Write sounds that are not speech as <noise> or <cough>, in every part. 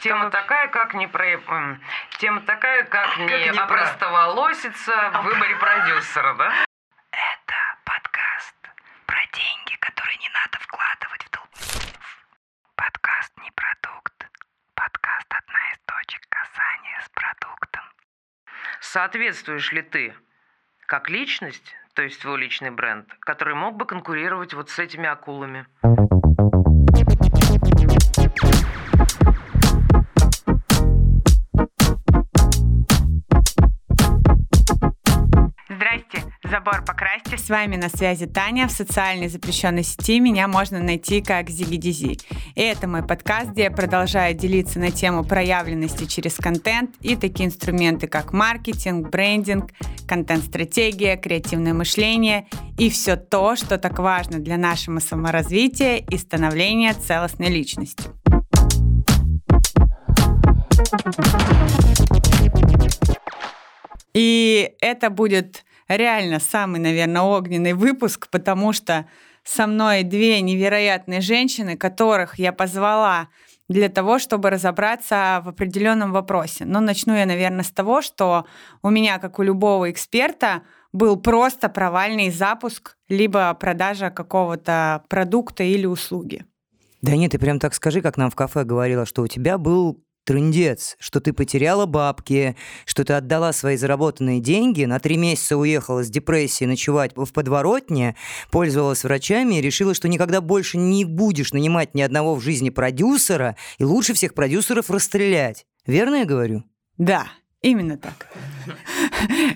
Тема такая, как не про... эм, Тема такая, как не не про- опростоволоситься в выборе продюсера, да? Это подкаст про деньги, которые не надо вкладывать в долбоебов. Подкаст не продукт. Подкаст одна из точек касания с продуктом. Соответствуешь ли ты как личность, то есть твой личный бренд, который мог бы конкурировать вот с этими акулами? Вами на связи Таня. В социальной запрещенной сети меня можно найти как Зигидизи. И это мой подкаст, где я продолжаю делиться на тему проявленности через контент и такие инструменты, как маркетинг, брендинг, контент-стратегия, креативное мышление и все то, что так важно для нашего саморазвития и становления целостной личностью. И это будет реально самый, наверное, огненный выпуск, потому что со мной две невероятные женщины, которых я позвала для того, чтобы разобраться в определенном вопросе. Но начну я, наверное, с того, что у меня, как у любого эксперта, был просто провальный запуск либо продажа какого-то продукта или услуги. Да нет, ты прям так скажи, как нам в кафе говорила, что у тебя был трындец, что ты потеряла бабки, что ты отдала свои заработанные деньги, на три месяца уехала с депрессией ночевать в подворотне, пользовалась врачами и решила, что никогда больше не будешь нанимать ни одного в жизни продюсера, и лучше всех продюсеров расстрелять. Верно я говорю? Да, именно так.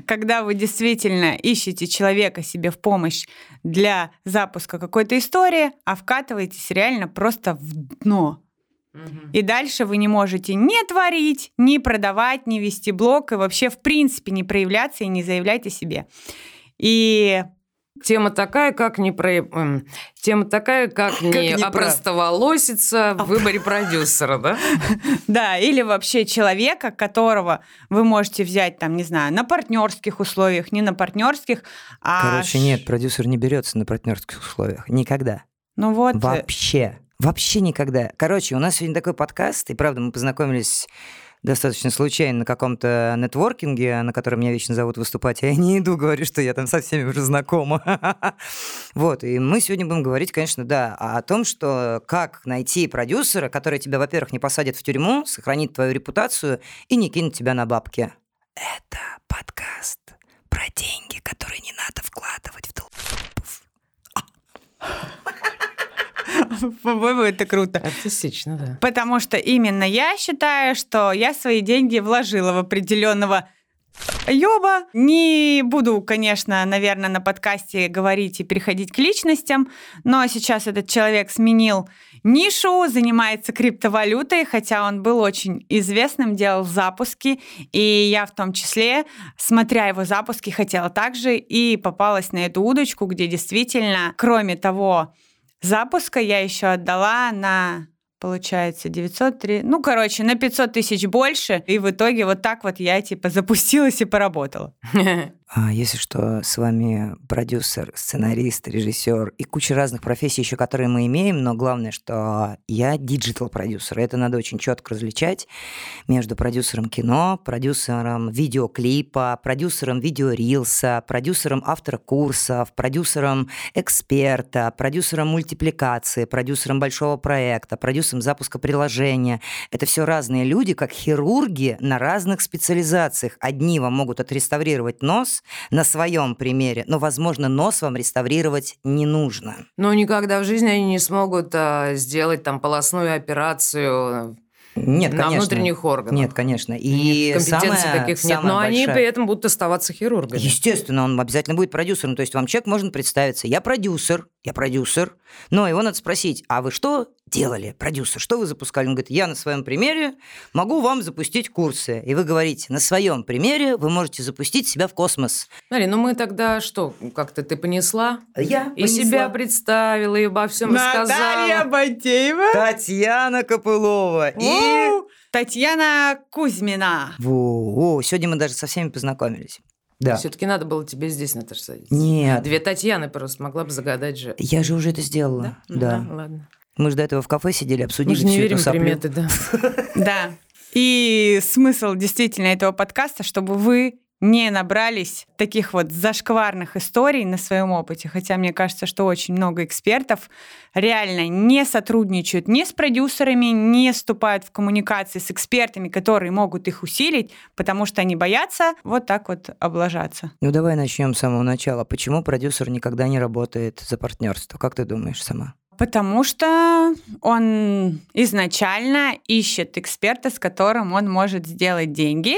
Когда вы действительно ищете человека себе в помощь для запуска какой-то истории, а вкатываетесь реально просто в дно. И дальше вы не можете ни творить, ни продавать, ни вести блог, и вообще в принципе не проявляться и не заявлять о себе. И Тема такая, как не про... эм, Тема такая, как, <coughs> не, не про- опростоволоситься в выборе <laughs> продюсера, да? да, или вообще человека, которого вы можете взять там, не знаю, на партнерских условиях, не на партнерских, а Короче, нет, продюсер не берется на партнерских условиях. Никогда. Ну вот. э, Вообще. Вообще никогда. Короче, у нас сегодня такой подкаст, и правда мы познакомились достаточно случайно на каком-то нетворкинге, на котором меня вечно зовут выступать, а я не иду, говорю, что я там со всеми уже знакома. <laughs> Вот, и мы сегодня будем говорить, конечно, да, о том, что как найти продюсера, который тебя, во-первых, не посадит в тюрьму, сохранит твою репутацию и не кинет тебя на бабки. Это подкаст про деньги, которые не надо вкладывать в долбоебов. По-моему, это круто. Артистично, да. Потому что именно я считаю, что я свои деньги вложила в определенного Ёба. Не буду, конечно, наверное, на подкасте говорить и переходить к личностям, но сейчас этот человек сменил нишу, занимается криптовалютой, хотя он был очень известным, делал запуски, и я в том числе, смотря его запуски, хотела также и попалась на эту удочку, где действительно, кроме того запуска, я еще отдала на получается 903, ну, короче, на 500 тысяч больше, и в итоге вот так вот я, типа, запустилась и поработала. <laughs> А если что, с вами продюсер, сценарист, режиссер и куча разных профессий еще, которые мы имеем, но главное, что я диджитал-продюсер. Это надо очень четко различать между продюсером кино, продюсером видеоклипа, продюсером видеорилса, продюсером автора курсов, продюсером эксперта, продюсером мультипликации, продюсером большого проекта, продюсером запуска приложения. Это все разные люди, как хирурги на разных специализациях. Одни вам могут отреставрировать нос на своем примере, но, возможно, нос вам реставрировать не нужно. Но никогда в жизни они не смогут а, сделать там полостную операцию Нет, на конечно. внутренних органах. Нет, конечно. И Компетенций самое- таких нет, но они большая- при этом будут оставаться хирургами. Естественно, он обязательно будет продюсером. То есть вам человек может представиться, я продюсер, я продюсер, но его надо спросить, а вы что делали, продюсер, что вы запускали? Он говорит, я на своем примере могу вам запустить курсы. И вы говорите, на своем примере вы можете запустить себя в космос. Смотри, ну мы тогда что, как-то ты понесла? Я И себя представила, и обо всем рассказала. Батеева. Татьяна Копылова. И... У, Татьяна Кузьмина. Во, о, сегодня мы даже со всеми познакомились. Да. Все-таки надо было тебе здесь, Наташа, садиться. Нет, Две Татьяны просто могла бы загадать же. я же уже это сделала. Ну Да. ладно. Мы же до этого в кафе сидели, обсудили Мы же не всю верим эту приметы, да. <laughs> Да. И смысл действительно этого подкаста, чтобы вы не набрались таких вот зашкварных историй на своем опыте, хотя мне кажется, что очень много экспертов реально не сотрудничают ни с продюсерами, не вступают в коммуникации с экспертами, которые могут их усилить, потому что они боятся вот так вот облажаться. Ну давай начнем с самого начала. Почему продюсер никогда не работает за партнерство? Как ты думаешь сама? Потому что он изначально ищет эксперта, с которым он может сделать деньги,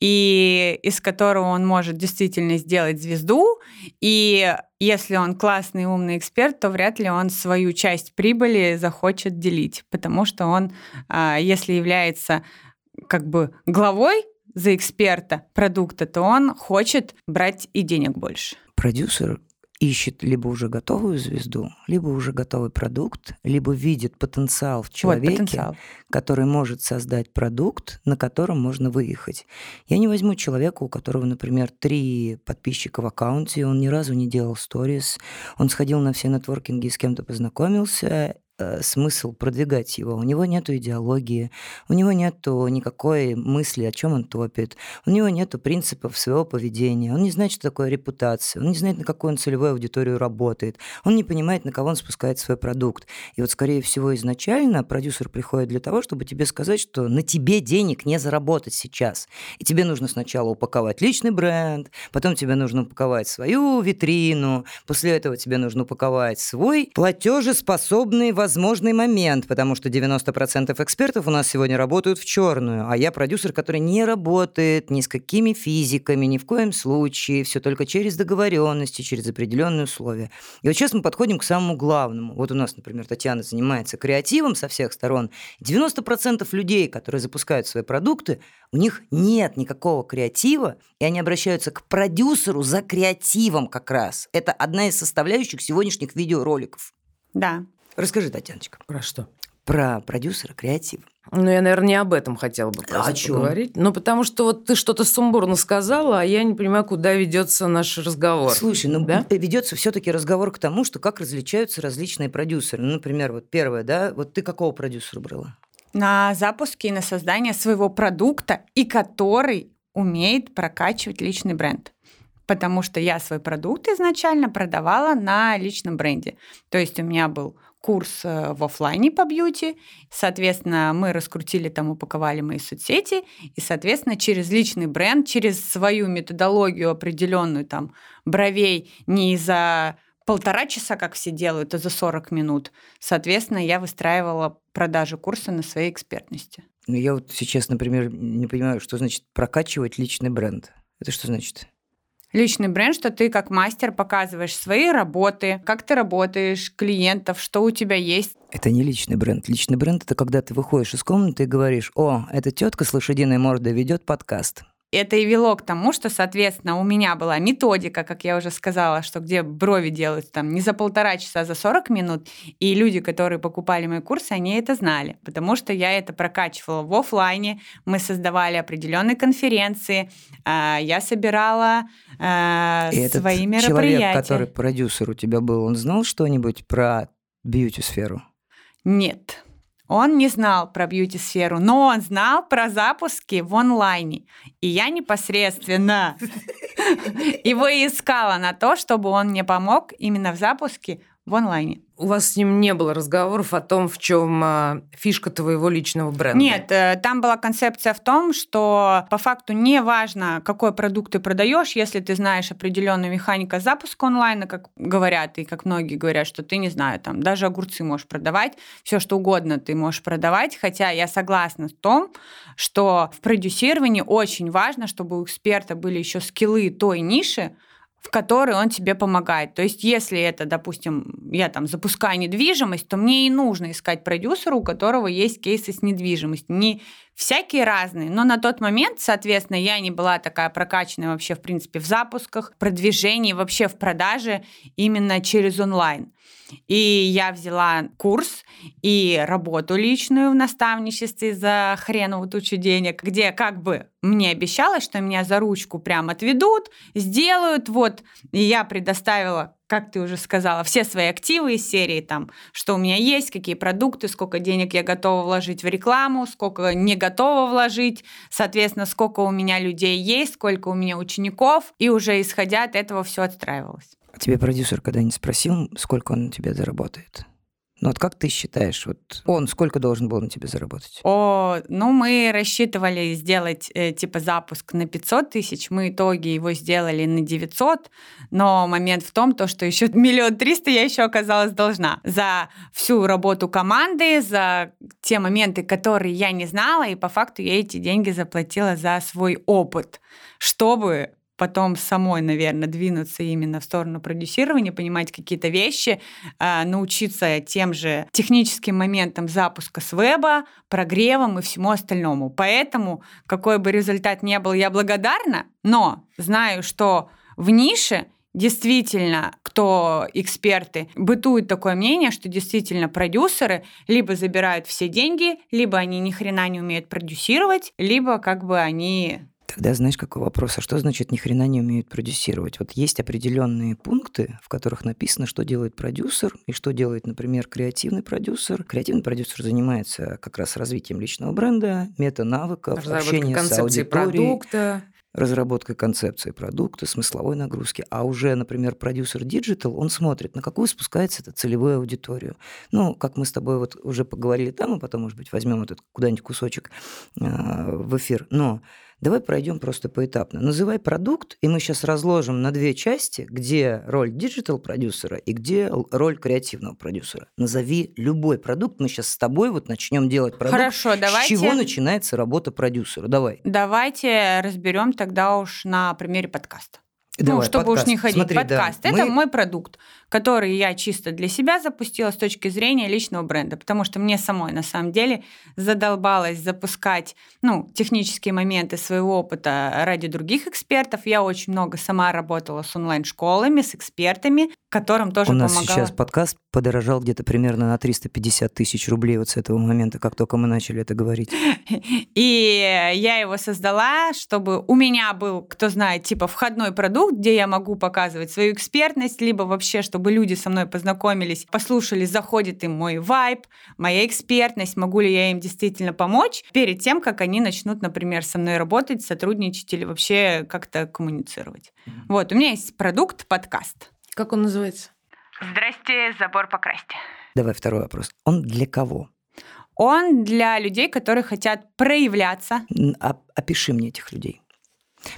и из которого он может действительно сделать звезду. И если он классный, умный эксперт, то вряд ли он свою часть прибыли захочет делить, потому что он, а, если является как бы главой за эксперта продукта, то он хочет брать и денег больше. Продюсер ищет либо уже готовую звезду, либо уже готовый продукт, либо видит потенциал в Вот человеке, потенциал. который может создать продукт, на котором можно выехать. Я не возьму человека, у которого, например, три подписчика в аккаунте, он ни разу не делал сторис, он сходил на все нетворкинги и с кем-то познакомился, э, смысл продвигать его. У него нет идеологии, у него нет никакой мысли, о чем он топит, у него нет принципов своего поведения, он не знает, что такое репутация, он не знает, на какую он целевую аудиторию работает, он не понимает, на кого он спускает свой продукт. И вот, скорее всего, изначально продюсер приходит для того, чтобы тебе сказать, что на тебе денег не заработать сейчас. И тебе нужно сначала упаковать личный бренд, потом тебе нужно упаковать свою витрину, после этого тебе нужно упаковать свой платежеспособный возможный момент, потому что 90% экспертов у нас сегодня работают в черную, а я продюсер, который не работает ни с какими физиками, ни в коем случае, все только через договоренности, через определенные условия. И вот сейчас мы подходим к самому главному. Вот у нас, например, Татьяна занимается креативом со всех сторон. 90% людей, которые запускают свои продукты, у них нет никакого креатива, и они обращаются к продюсеру за креативом как раз. Это одна из составляющих сегодняшних видеороликов. Да. Расскажи, Татьяночка, Про что? про продюсера креатива. Ну, я, наверное, не об этом хотела бы А просто чём? поговорить. Ну, потому что вот ты что-то сумбурно сказала, а я не понимаю, куда ведется наш разговор. Слушай, ну Да? ведется все-таки разговор к тому, что как различаются различные продюсеры. Ну, например, вот первое, да, вот ты какого продюсера брала? на запуске и на создание своего продукта, и который умеет прокачивать личный бренд. Потому что я свой продукт изначально продавала на личном бренде. То есть у меня был курс э, в оффлайне по бьюти, соответственно, мы раскрутили там, упаковали мои соцсети, и, соответственно, через личный бренд, через свою методологию определенную там бровей не за полтора часа, как все делают, а за 40 минут. Соответственно, я выстраивала продажи курса на своей экспертности. Ну, я вот сейчас, например, не понимаю, что значит прокачивать личный бренд. Это что значит? Личный бренд, что ты как мастер показываешь свои работы, как ты работаешь, клиентов, что у тебя есть. Это не личный бренд. Личный бренд это когда ты выходишь из комнаты и говоришь: О, эта тетка с лошадиной мордой ведет подкаст. Это и вело к тому, что, соответственно, у меня была методика, как я уже сказала, что где брови делают там не за полтора часа, а за 40 минут. И люди, которые покупали мои курсы, они это знали, потому что я это прокачивала в офлайне. Мы создавали определенные конференции, а, я собирала а, И этот свои человек, мероприятия. который продюсер у тебя был, он знал что-нибудь про бьюти-сферу? Нет. Он не знал про бьюти-сферу, но он знал про запуски в онлайне. И я непосредственно <laughs> его искала на то, чтобы он мне помог именно в запуске в онлайне. У вас с ним не было разговоров о том, в чем а, фишка твоего личного бренда? Нет, э, там была концепция в том, что по факту не важно, какой продукт ты продаешь, если ты знаешь определенную механику запуска онлайна, как говорят, и как многие говорят, что ты не знаю, там даже огурцы можешь продавать, все что угодно ты можешь продавать, хотя я согласна с том, что в продюсировании очень важно, чтобы у эксперта были еще скиллы той ниши, в которой он тебе помогает. То есть, если это, допустим, я там запускаю недвижимость, то мне и нужно искать продюсера, у которого есть кейсы с недвижимостью. Не всякие разные, но на тот момент, соответственно, я не была такая прокачанная вообще, в принципе, в запусках, продвижении, вообще в продаже именно через онлайн. И я взяла курс и работу личную в наставничестве за хреновую тучу денег, где как бы мне обещалось, что меня за ручку прям отведут, сделают, вот. И я предоставила как ты уже сказала, все свои активы из серии, там, что у меня есть, какие продукты, сколько денег я готова вложить в рекламу, сколько не готова вложить, соответственно, сколько у меня людей есть, сколько у меня учеников, и уже исходя от этого все отстраивалось. А тебе продюсер когда-нибудь спросил, сколько он на тебя заработает? Ну вот как ты считаешь, вот он сколько должен был на тебе заработать? О, ну мы рассчитывали сделать э, типа запуск на 500 тысяч, мы итоге его сделали на 900, но момент в том, то, что еще <laughs> миллион триста я еще оказалась должна за всю работу команды, за те моменты, которые я не знала, и по факту я эти деньги заплатила за свой опыт, чтобы потом самой, наверное, двинуться именно в сторону продюсирования, понимать какие-то вещи, а, научиться тем же техническим моментам запуска с веба, прогревом и всему остальному. Поэтому, какой бы результат ни был, я благодарна, но знаю, что в нише действительно, кто эксперты, бытует такое мнение, что действительно продюсеры либо забирают все деньги, либо они ни хрена не умеют продюсировать, либо как бы они Тогда знаешь, какой вопрос? А что значит ни хрена не умеют продюсировать? Вот есть определенные пункты, в которых написано, что делает продюсер и что делает, например, креативный продюсер. Креативный продюсер занимается как раз развитием личного бренда, мета-навыков, общения с аудиторией. продукта разработкой концепции продукта, смысловой нагрузки, а уже, например, продюсер диджитал, он смотрит, на какую спускается эта целевую аудиторию. Ну, как мы с тобой вот уже поговорили там, и потом, может быть, возьмем этот куда-нибудь кусочек э, в эфир. Но Давай пройдем просто поэтапно. Называй продукт, и мы сейчас разложим на две части, где роль диджитал-продюсера и где роль креативного продюсера. Назови любой продукт. Мы сейчас с тобой вот начнем делать продукт. Хорошо, давайте. С чего начинается работа продюсера? Давай. Давайте разберем тогда уж на примере подкаста. Давай, ну, чтобы подкаст. уж не ходить. Смотри, подкаст. Да, это мы... мой продукт, который я чисто для себя запустила с точки зрения личного бренда, потому что мне самой на самом деле задолбалось запускать ну, технические моменты своего опыта ради других экспертов. Я очень много сама работала с онлайн-школами, с экспертами, которым тоже У нас помогала. сейчас подкаст подорожал где-то примерно на 350 тысяч рублей вот с этого момента, как только мы начали это говорить. <laughs> И я его создала, чтобы у меня был, кто знает, типа входной продукт, где я могу показывать свою экспертность, либо вообще, чтобы люди со мной познакомились, послушали, заходит им мой вайб, моя экспертность, могу ли я им действительно помочь перед тем, как они начнут, например, со мной работать, сотрудничать или вообще как-то коммуницировать. Вот, у меня есть продукт подкаст. Как он называется? Здрасте, забор покрасьте. Давай второй вопрос. Он для кого? Он для людей, которые хотят проявляться. А, опиши мне этих людей.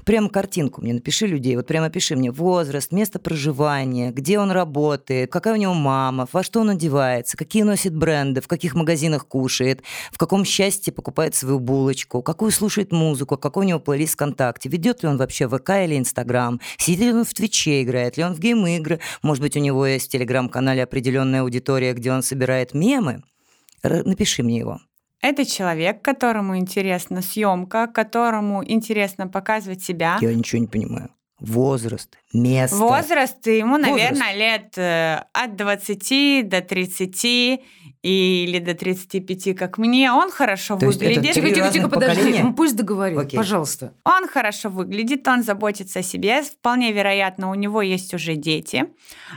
Прям картинку мне напиши людей, вот прямо опиши мне возраст, место проживания, где он работает, какая у него мама, во что он одевается, какие носит бренды, в каких магазинах кушает, в каком счастье покупает свою булочку, какую слушает музыку, какой у него плейлист ВКонтакте, ведет ли он вообще ВК или Инстаграм, сидит ли он в Твиче, играет ли он в гейм-игры, может быть, у него есть в Телеграм-канале определенная аудитория, где он собирает мемы. Напиши мне его. Это человек, которому интересна съемка, которому интересно показывать себя. Я ничего не понимаю. Возраст, место. Возраст ему, наверное, лет э, от 20 до 30 или до 35, как мне, он хорошо То выглядит. Тихо, тихо, тихо, подожди. поколения? Ну, пусть договорит, Окей. пожалуйста. Он хорошо выглядит, он заботится о себе. Вполне вероятно, у него есть уже дети.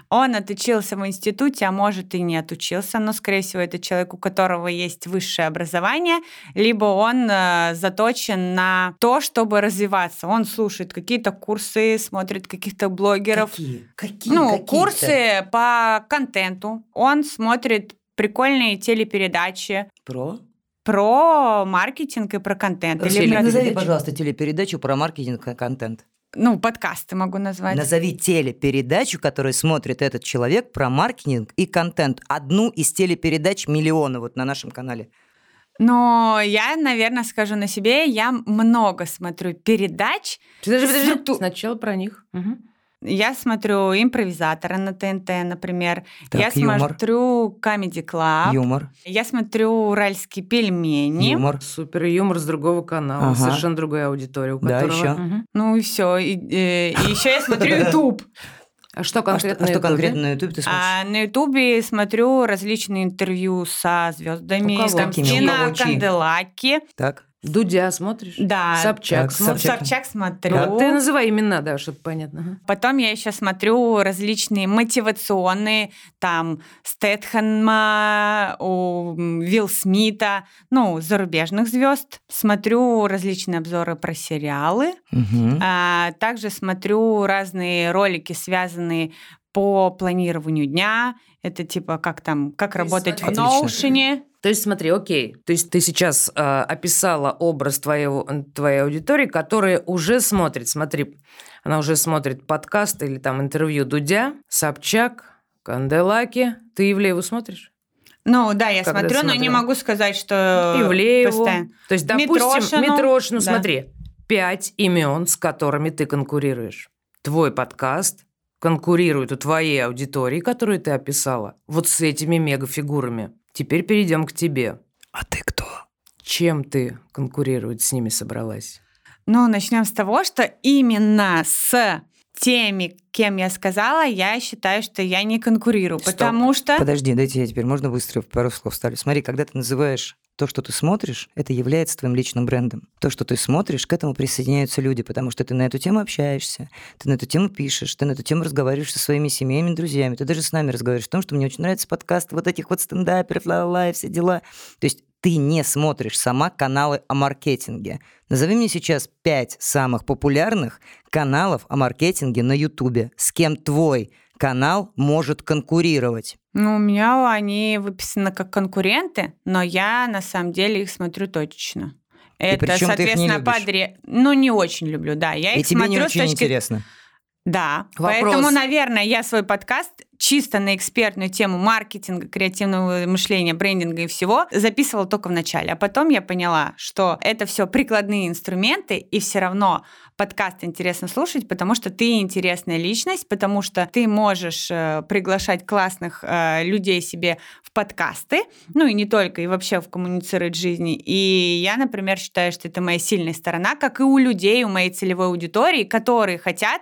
Он отучился в институте, а может и не отучился, но, скорее всего, это человек, у которого есть высшее образование, либо он э, заточен на то, чтобы развиваться. Он слушает какие-то курсы, смотрит каких-то блогеров. Какие? Какие? Ну, Какие-то? курсы по контенту. Он смотрит прикольные телепередачи Про? про маркетинг и про контент. Или про- Назови, пожалуйста, телепередачу про маркетинг и контент. Ну, подкасты могу назвать. Назови телепередачу, которую смотрит этот человек про маркетинг и контент. Одну из телепередач миллиона вот на нашем канале. Но я, наверное, скажу на себе, я много смотрю передач. Подожди, подожди. Структу- Сначала про них. Мгм. Я смотрю импровизатора на ТНТ, например. Так, я юмор. смотрю Comedy Club. Юмор. Я смотрю уральские пельмени. Юмор. Супер юмор с другого канала, Ага. совершенно другая аудитория, у Да, которого... ещё. Мгм. Ну и все. И, еще я смотрю <laughs> YouTube. А что А что, конкретно? а что на Ютубе? конкретно на Ютубе ты смотришь? А на Ютубе смотрю различные интервью со звездами. У кого? Кого? Чьи? Канделаки. Так. Дудя смотришь? Да. Собчак Так, смотришь? Собчак. Смотрю. Ну, ты называй имена, да, чтобы понятно. Потом я еще смотрю различные мотивационные, там, Стэтхэнма, у Вилл Смита, ну, зарубежных звезд. Смотрю различные обзоры про сериалы. Мгм. А, также смотрю разные ролики, связанные по планированию дня. Это типа как там, как работать в Отлично. Notion. То есть смотри, окей, то есть ты сейчас э, описала образ твоего, твоей аудитории, которая уже смотрит, смотри, она уже смотрит подкаст или там интервью Дудя, Собчак, Канделаки. Ты Ивлееву смотришь? Ну да, я Когда смотрю, но не могу сказать, что Ивлееву. постоянно. То есть, допустим, Митрошину. Митрошину, Да. смотри, пять имен, с которыми ты конкурируешь. Твой подкаст конкурирует у твоей аудитории, которую ты описала, вот с этими мегафигурами. Теперь перейдем к тебе. А ты кто? Чем ты конкурировать с ними собралась? Ну, начнем с того, что именно с теми, кем я сказала, я считаю, что я не конкурирую, Стоп. потому что... Подожди, дайте я теперь можно быстро пару слов вставлю. Смотри, когда ты называешь то, что ты смотришь, это является твоим личным брендом. То, что ты смотришь, к этому присоединяются люди, потому что ты на эту тему общаешься, ты на эту тему пишешь, ты на эту тему разговариваешь со своими семьями, друзьями, ты даже с нами разговариваешь о том, что мне очень нравится подкаст вот этих вот стендаперов, ла-ла-ла и все дела. То есть ты не смотришь сама каналы о маркетинге. Назови мне сейчас пять самых популярных каналов о маркетинге на Ютубе. С кем твой канал может конкурировать? Ну, у меня они выписаны как конкуренты, но я на самом деле их смотрю точечно. Это, их не соответственно, любишь? подре... Ну, не очень люблю, да. Я И их тебе не смотрю с очень точки интересно. Да, Вопрос. поэтому, наверное, я свой подкаст чисто на экспертную тему маркетинга, креативного мышления, брендинга и всего записывала только в начале. А потом я поняла, что это все прикладные инструменты, и все равно подкаст интересно слушать, потому что ты интересная личность, потому что ты можешь э, приглашать классных э, людей себе в подкасты, ну и не только, и вообще в коммуницировать жизни. И я, например, считаю, что это моя сильная сторона, как и у людей, у моей целевой аудитории, которые хотят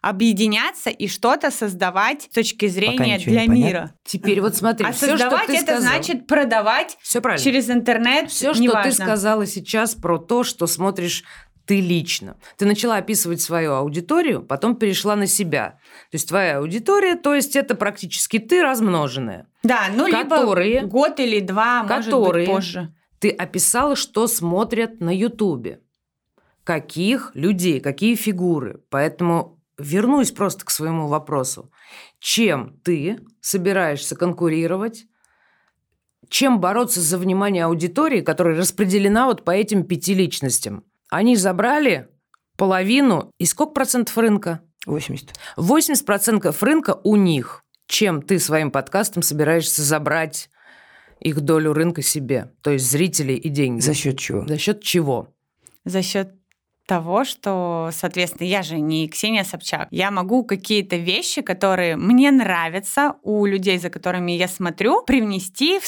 объединяться и что-то создавать с точки зрения для не понятно. мира. Теперь вот смотри, А все, что создавать ты это сказала- значит продавать Все правильно. через интернет. Все, что неважно. ты сказала сейчас про то, что смотришь ты лично. Ты начала описывать свою аудиторию, потом перешла на себя. То есть твоя аудитория, то есть это практически ты размноженная. Да, ну Которые- либо год или два, которые- может быть, позже. Ты описала, что смотрят на Ютубе. Каких людей, какие фигуры. Поэтому вернусь просто к своему вопросу. Чем ты собираешься конкурировать? Чем бороться за внимание аудитории, которая распределена вот по этим пяти личностям? Они забрали половину. И сколько процентов рынка? 80. 80% рынка у них. Чем ты своим подкастом собираешься забрать их долю рынка себе? То есть зрителей и деньги. За счет чего? За счет чего? За счет того, что, соответственно, я же не Ксения Собчак. Я могу какие-то вещи, которые мне нравятся у людей, за которыми я смотрю, привнести в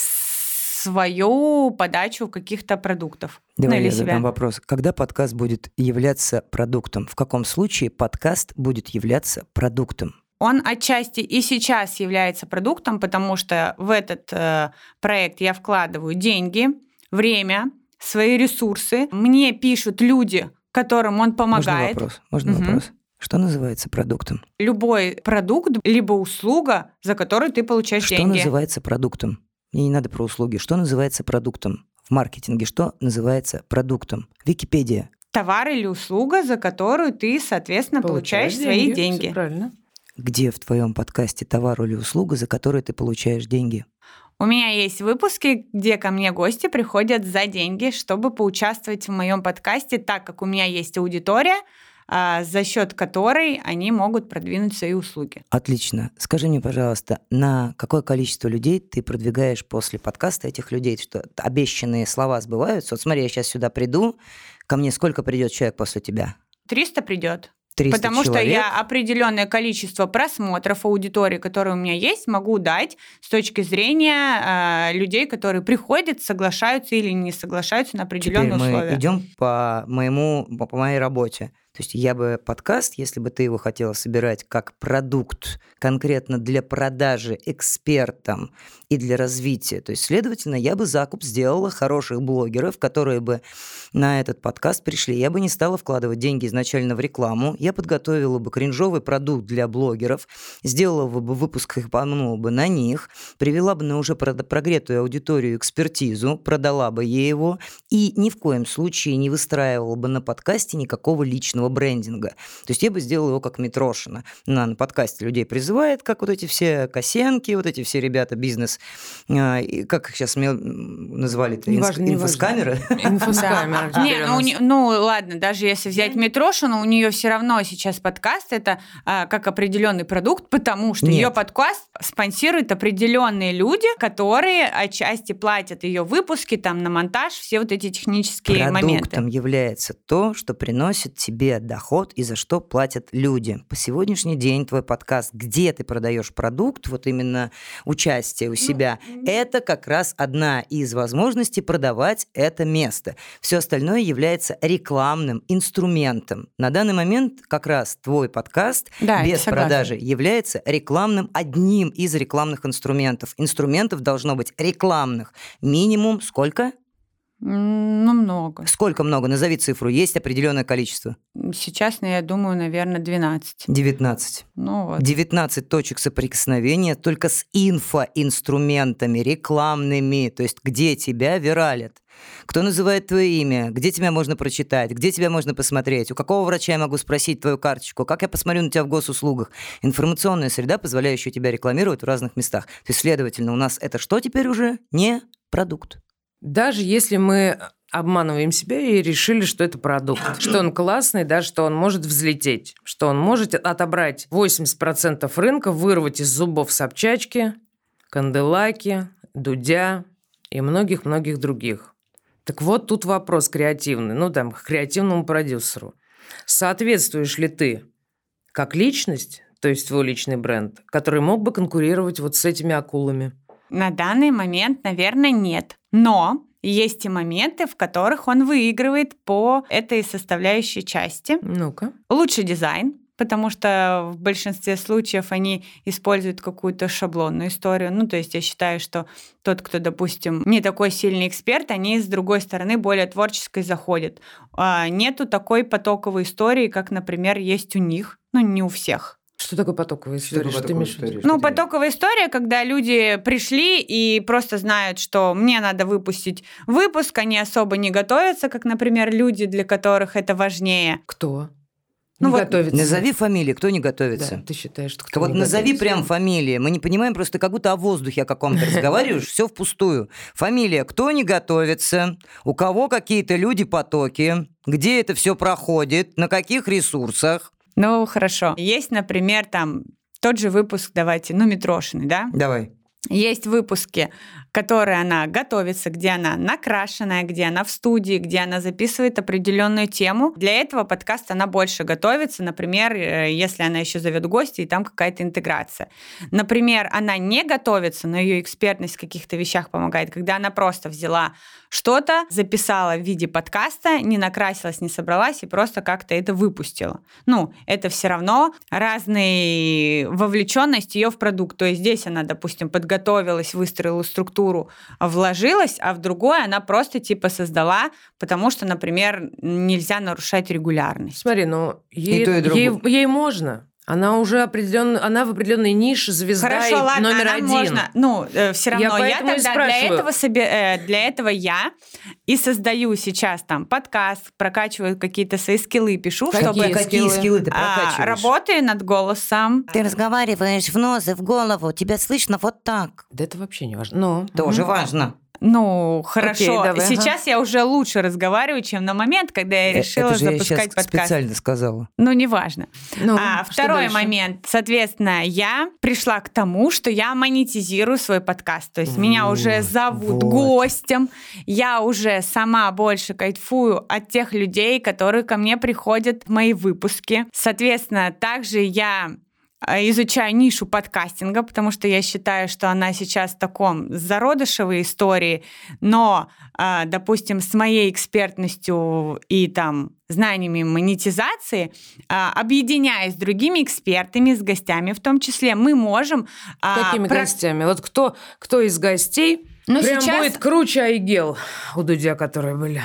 свою подачу каких-то продуктов. Давай ну, или я задам себя. вопрос. Когда подкаст будет являться продуктом? В каком случае подкаст будет являться продуктом? Он отчасти и сейчас является продуктом, потому что в этот э, проект я вкладываю деньги, время, свои ресурсы. Мне пишут люди, которым он Можно помогает. вопрос? Можно Мгм. вопрос? Что называется продуктом? Любой продукт, либо услуга, за которую ты получаешь Что деньги. называется продуктом? Мне не надо про услуги. Что называется продуктом? В маркетинге что называется продуктом? Википедия. Товар или услуга, за которую ты, соответственно, получаешь, свои деньги. Всё правильно. Где в твоем подкасте товар или услуга, за которую ты получаешь деньги? У меня есть выпуски, где ко мне гости приходят за деньги, чтобы поучаствовать в моем подкасте, так как у меня есть аудитория, за счет которой они могут продвинуть свои услуги. Отлично. Скажи мне, пожалуйста, на какое количество людей ты продвигаешь после подкаста этих людей? Что обещанные слова сбываются? Вот смотри, я сейчас сюда приду, ко мне сколько придет человек после тебя? 300 придет. 300 Потому что человек? я определенное количество просмотров аудитории, которые у меня есть, могу дать с точки зрения э, людей, которые приходят, соглашаются или не соглашаются на Теперь определенные мы условия. идем по моему, по моей работе. То есть я бы подкаст, если бы ты его хотела собирать как продукт конкретно для продажи экспертам и для развития, то есть, следовательно, я бы закуп сделала хороших блогеров, которые бы на этот подкаст пришли. Я бы не стала вкладывать деньги изначально в рекламу, я подготовила бы кринжовый продукт для блогеров, сделала бы выпуск их помнула бы на них, привела бы на уже прогретую аудиторию экспертизу, продала бы ей его и ни в коем случае не выстраивала бы на подкасте никакого личного брендинга. То есть я бы сделала его как Митрошина. На, на подкасте людей призывает, как вот эти все Косенки, вот эти все ребята бизнес, а, как их сейчас называли-то, неважно, инфоскамеры? <laughs> Инфоскамеры. Не, ну, ну ладно, даже если взять Митрошину, у нее все равно сейчас подкаст это а, как определенный продукт, потому что ее подкаст спонсирует определенные люди, которые отчасти платят ее выпуски там на монтаж, все вот эти технические Продуктом моменты. Продуктом является то, что приносит тебе доход и за что платят люди. По сегодняшний день твой подкаст, где ты продаешь продукт, вот именно участие у себя, ну, это как раз одна из возможностей продавать это место. Все остальное является рекламным инструментом. На данный момент как раз твой подкаст да, без продажи является рекламным одним из рекламных инструментов. Инструментов должно быть рекламных минимум сколько? Ну, много. Сколько много? Назови цифру. Есть определенное количество? Сейчас, ну, я думаю, наверное, 12. 19. Ну вот. 19 точек соприкосновения только с инфоинструментами рекламными. То есть где тебя виралят. Кто называет твое имя? Где тебя можно прочитать? Где тебя можно посмотреть? У какого врача я могу спросить твою карточку? Как я посмотрю на тебя в госуслугах? Информационная среда, позволяющая тебя рекламировать в разных местах. То есть, следовательно, у нас это что теперь уже? Не продукт. Даже если мы обманываем себя и решили, что это продукт, что он классный, да, что он может взлететь, что он может отобрать 80% рынка, вырвать из зубов Собчачки, Канделаки, Дудя и многих-многих других. Так вот тут вопрос креативный, ну там, к креативному продюсеру. Соответствуешь ли ты как личность, то есть твой личный бренд, который мог бы конкурировать вот с этими акулами? На данный момент, наверное, нет. Но есть и моменты, в которых он выигрывает по этой составляющей части. Ну-ка. Лучший дизайн, потому что в большинстве случаев они используют какую-то шаблонную историю. Ну, то есть я считаю, что тот, кто, допустим, не такой сильный эксперт, они с другой стороны более творческой заходят. А нету такой потоковой истории, как, например, есть у них, ну, не у всех. Что такое потоковая история? Что, что ты имеешь в виду? Ну, потоковая история, когда люди пришли и просто знают, что мне надо выпустить выпуск, они особо не готовятся, как, например, люди, для которых это важнее. Кто? Ну, не вот готовится. Назови фамилии, кто не готовится. Да, ты считаешь, что кто Вот не назови готовится? прям фамилии. Мы не понимаем, просто как будто о воздухе о каком-то <laughs> разговариваешь, все впустую. Фамилия, кто не готовится, у кого какие-то люди потоки, где это все проходит, на каких ресурсах. Ну, хорошо. Есть, например, там тот же выпуск, давайте, ну, Митрошины, да? Давай. Есть выпуски, которые она готовится, где она накрашенная, где она в студии, где она записывает определенную тему. Для этого подкаста она больше готовится, например, э, если она еще зовет гостей, и там какая-то интеграция. Например, она не готовится, но ее экспертность в каких-то вещах помогает, когда она просто взяла что-то, записала в виде подкаста, не накрасилась, не собралась и просто как-то это выпустила. Ну, это все равно разная вовлеченность ее в продукт. То есть здесь она, допустим, подготовилась, выстроила структуру, вложилась, а в другое она просто типа создала, потому что, например, нельзя нарушать регулярность. Смотри, ну ей, И то, и ей, ей можно. Она уже определенно, она в определенной нише звезда Хорошо, и ладно, номер она один. можно. Ну, все равно я, поэтому и тогда для спрашиваю. этого, себе, э, для этого я и создаю сейчас там подкаст, прокачиваю какие-то свои скиллы, пишу, Какие чтобы Какие скиллы? скиллы ты а, прокачиваешь? работаю над голосом. Ты разговариваешь в нос и в голову, тебя слышно вот так. Да это вообще не важно. Ну, Тоже важно. Ну, хорошо. давай, ага. сейчас я уже лучше разговариваю, чем на момент, когда я решила Э, Это же я запускать сейчас подкаст. специально сказала. Ну, неважно. ну а второй дальше? момент, соответственно, я пришла к тому, что я монетизирую свой подкаст. То есть меня уже Вот, зовут вот. гостем, я уже сама больше кайфую от тех людей, которые ко мне приходят в мои выпуски. Соответственно, также я изучаю нишу подкастинга, потому что я считаю, что она сейчас в таком зародышевой истории, но, э, допустим, с моей экспертностью и там знаниями монетизации, э, объединяясь с другими экспертами, с гостями в том числе, мы можем... а, Какими про- гостями? Вот кто, кто из гостей Ну, прям сейчас- будет круче Айгел у Дудя, которые были?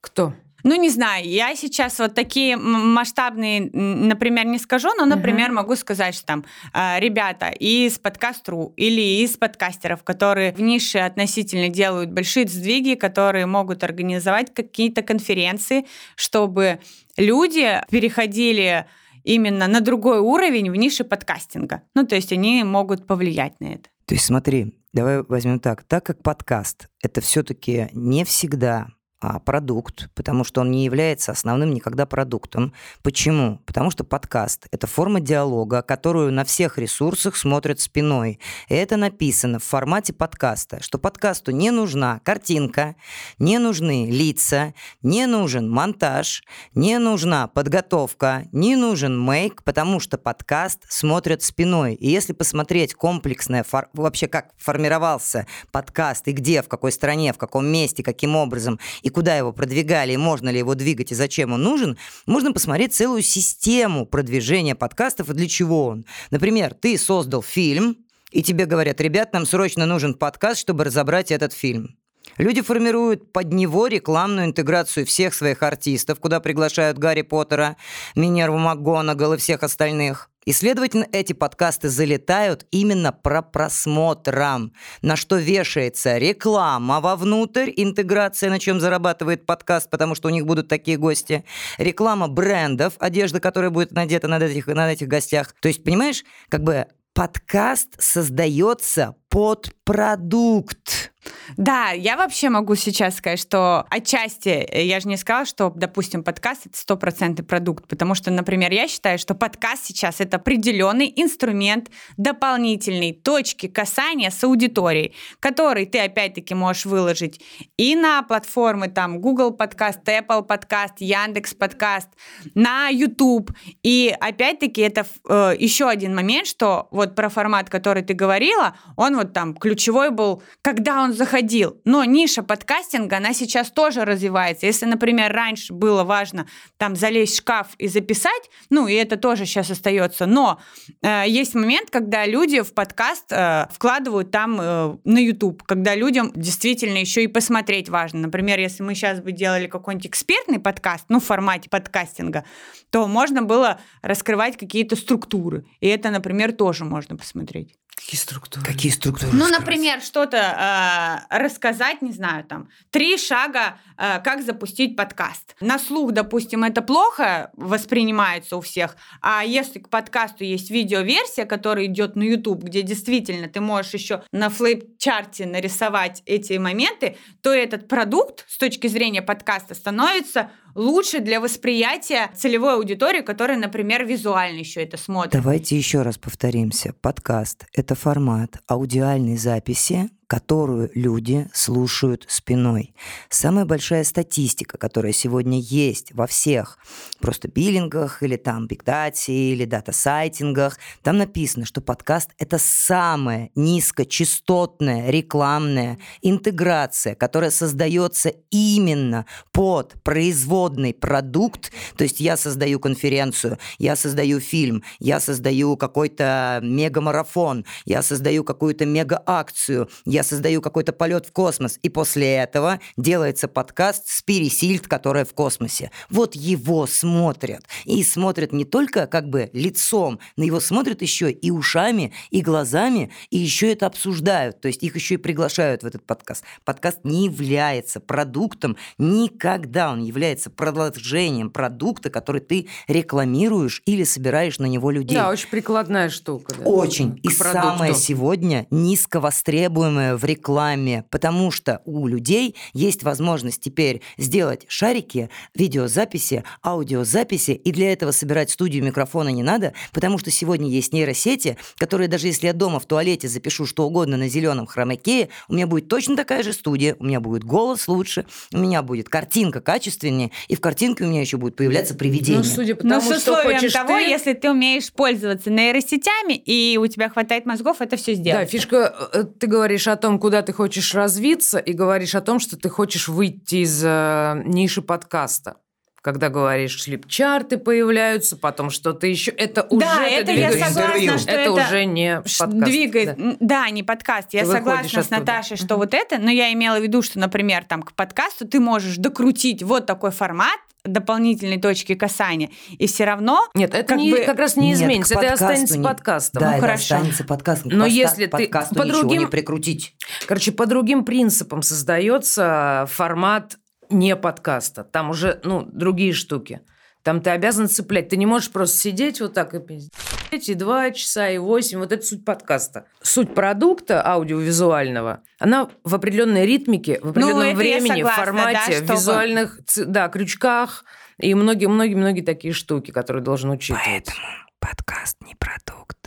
Кто? Ну, не знаю, я сейчас вот такие масштабные, например, не скажу, но, например, могу сказать, что там э, ребята из подкаст.ру или из подкастеров, которые в нише относительно делают большие сдвиги, которые могут организовать какие-то конференции, чтобы люди переходили именно на другой уровень в нише подкастинга. Ну, то есть они могут повлиять на это. То есть смотри, давай возьмем так. Так как подкаст — это все-таки не всегда а, продукт, потому что он не является основным никогда продуктом. Почему? Потому что подкаст — это форма диалога, которую на всех ресурсах смотрят спиной. И это написано в формате подкаста, что подкасту не нужна картинка, не нужны лица, не нужен монтаж, не нужна подготовка, не нужен мейк, потому что подкаст смотрят спиной. И если посмотреть комплексное, фор- вообще как формировался подкаст, и где, в какой стране, в каком месте, каким образом, и куда его продвигали, и можно ли его двигать, и зачем он нужен, можно посмотреть целую систему продвижения подкастов и для чего он. Например, ты создал фильм, и тебе говорят, ребят, нам срочно нужен подкаст, чтобы разобрать этот фильм. Люди формируют под него рекламную интеграцию всех своих артистов, куда приглашают Гарри Поттера, Минерву МакГонагал и всех остальных. И, следовательно, эти подкасты залетают именно про просмотром, на что вешается реклама вовнутрь, интеграция, на чем зарабатывает подкаст, потому что у них будут такие гости, реклама брендов, одежда, которая будет надета над этих, над этих гостях. То есть, понимаешь, как бы подкаст создается под продукт. Да, я вообще могу сейчас сказать, что отчасти, э, я же не сказала, что, допустим, подкаст это стопроцентный продукт, потому что, например, я считаю, что подкаст сейчас это определенный инструмент дополнительной точки касания с аудиторией, который ты опять-таки можешь выложить и на платформы там Google подкаст, Apple подкаст, Яндекс подкаст, на YouTube. И опять-таки это э, еще один момент, что вот про формат, который ты говорила, он вот там ключевой был, когда он заходил. Но ниша подкастинга, она сейчас тоже развивается. Если, например, раньше было важно там залезть в шкаф и записать, ну, и это тоже сейчас остается, но э, есть момент, когда люди в подкаст э, вкладывают там э, на YouTube, когда людям действительно еще и посмотреть важно. Например, если мы сейчас бы делали какой-нибудь экспертный подкаст, ну, в формате подкастинга, то можно было раскрывать какие-то структуры. И это, например, тоже можно посмотреть. Какие структуры? Какие структуры? Ну, например, что-то э, рассказать, не знаю, там, три шага, э, как запустить подкаст. На слух, допустим, это плохо воспринимается у всех, а если к подкасту есть видеоверсия, которая идет на YouTube, где действительно ты можешь еще на флейп-чарте нарисовать эти моменты, то этот продукт с точки зрения подкаста становится лучше для восприятия целевой аудитории, которая, например, визуально еще это смотрит. Давайте еще раз повторимся. Подкаст — это формат аудиальной записи, которую люди слушают спиной. Самая большая статистика, которая сегодня есть во всех просто биллингах или там бигдате или дата-сайтингах, там написано, что подкаст — это самая низкочастотная рекламная интеграция, которая создается именно под производный продукт. То есть я создаю конференцию, я создаю фильм, я создаю какой-то мега-марафон, я создаю какую-то мега-акцию, я создаю какой-то полет в космос, и после этого делается подкаст с Пересильд, которая в космосе. Вот его смотрят. И смотрят не только как бы лицом, но его смотрят еще и ушами, и глазами, и еще это обсуждают. То есть их еще и приглашают в этот подкаст. Подкаст не является продуктом никогда. Он является продолжением продукта, который ты рекламируешь или собираешь на него людей. Да, очень прикладная штука. да. Очень. К И продукту. самое сегодня низковостребуемое думаю, в рекламе, потому что у людей есть возможность теперь сделать шарики, видеозаписи, аудиозаписи, и для этого собирать студию микрофона не надо, потому что сегодня есть нейросети, которые даже если я дома в туалете запишу что угодно на зеленом хромакее, у меня будет точно такая же студия, у меня будет голос лучше, у меня будет картинка качественнее, и в картинке у меня еще будет появляться привидение. Ну, судя по Но тому, что хочешь того, ты... если ты умеешь пользоваться нейросетями, и у тебя хватает мозгов это все Да, сделать. фишка, э, ты говоришь о том, куда ты хочешь развиться, и говоришь о том, что ты хочешь выйти из э, ниши подкаста. Когда говоришь, слепчарты появляются, потом что-то еще. Это уже да, ты это я согласна, что это, это, уже не подкаст. двигает. да. Да, не подкаст. Я Ты согласна с оттуда. Наташей, что Мгм. вот это, но я имела в виду, что, например, там к подкасту ты можешь докрутить вот такой формат дополнительной точки касания, и все равно Нет, это как не, бы- как раз не Нет, изменится. к Это останется не- подкастом. Да, Ну, это хорошо. останется подкастом. Но поста- если ты подкасту по ничего другим- не прикрутить. Короче, по другим принципам создается формат не подкаста. Там уже, ну, другие штуки. Там ты обязан цеплять. Ты не можешь просто сидеть вот так и пиздеть, и два часа, и восемь. Вот это суть подкаста. Суть продукта аудиовизуального, она в определенной ритмике, в определенном Ну, это я времени, в согласна, формате, да, в чтобы- визуальных, да, крючках и многие-многие-многие такие штуки, которые должен учитывать. Поэтому подкаст не продукт.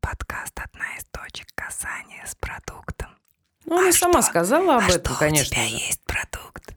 Подкаст одна из точек касания с продуктом. Ну, она А сама что? сказала об а этом, что конечно у тебя же. есть продукт?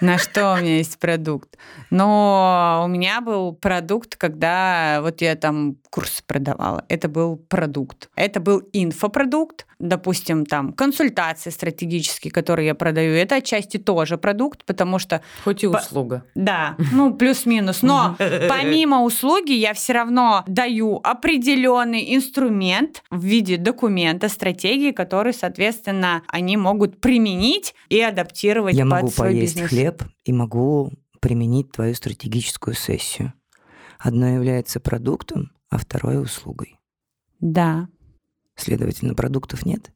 На что у меня есть продукт. Но у меня был продукт, когда вот я там курсы продавала. Это был продукт. Это был инфопродукт. Допустим, там консультации стратегические, которые я продаю. Это отчасти тоже продукт, потому что Хоть и По- услуга. Да, ну плюс-минус. Но <laughs> помимо услуги я все равно даю определенный инструмент в виде документа, стратегии, который, соответственно, они могут применить и адаптировать Я под могу свой поесть бизнес. хлеб и могу применить твою стратегическую сессию. Одно является продуктом, а второе услугой. Да. Следовательно, продуктов нет.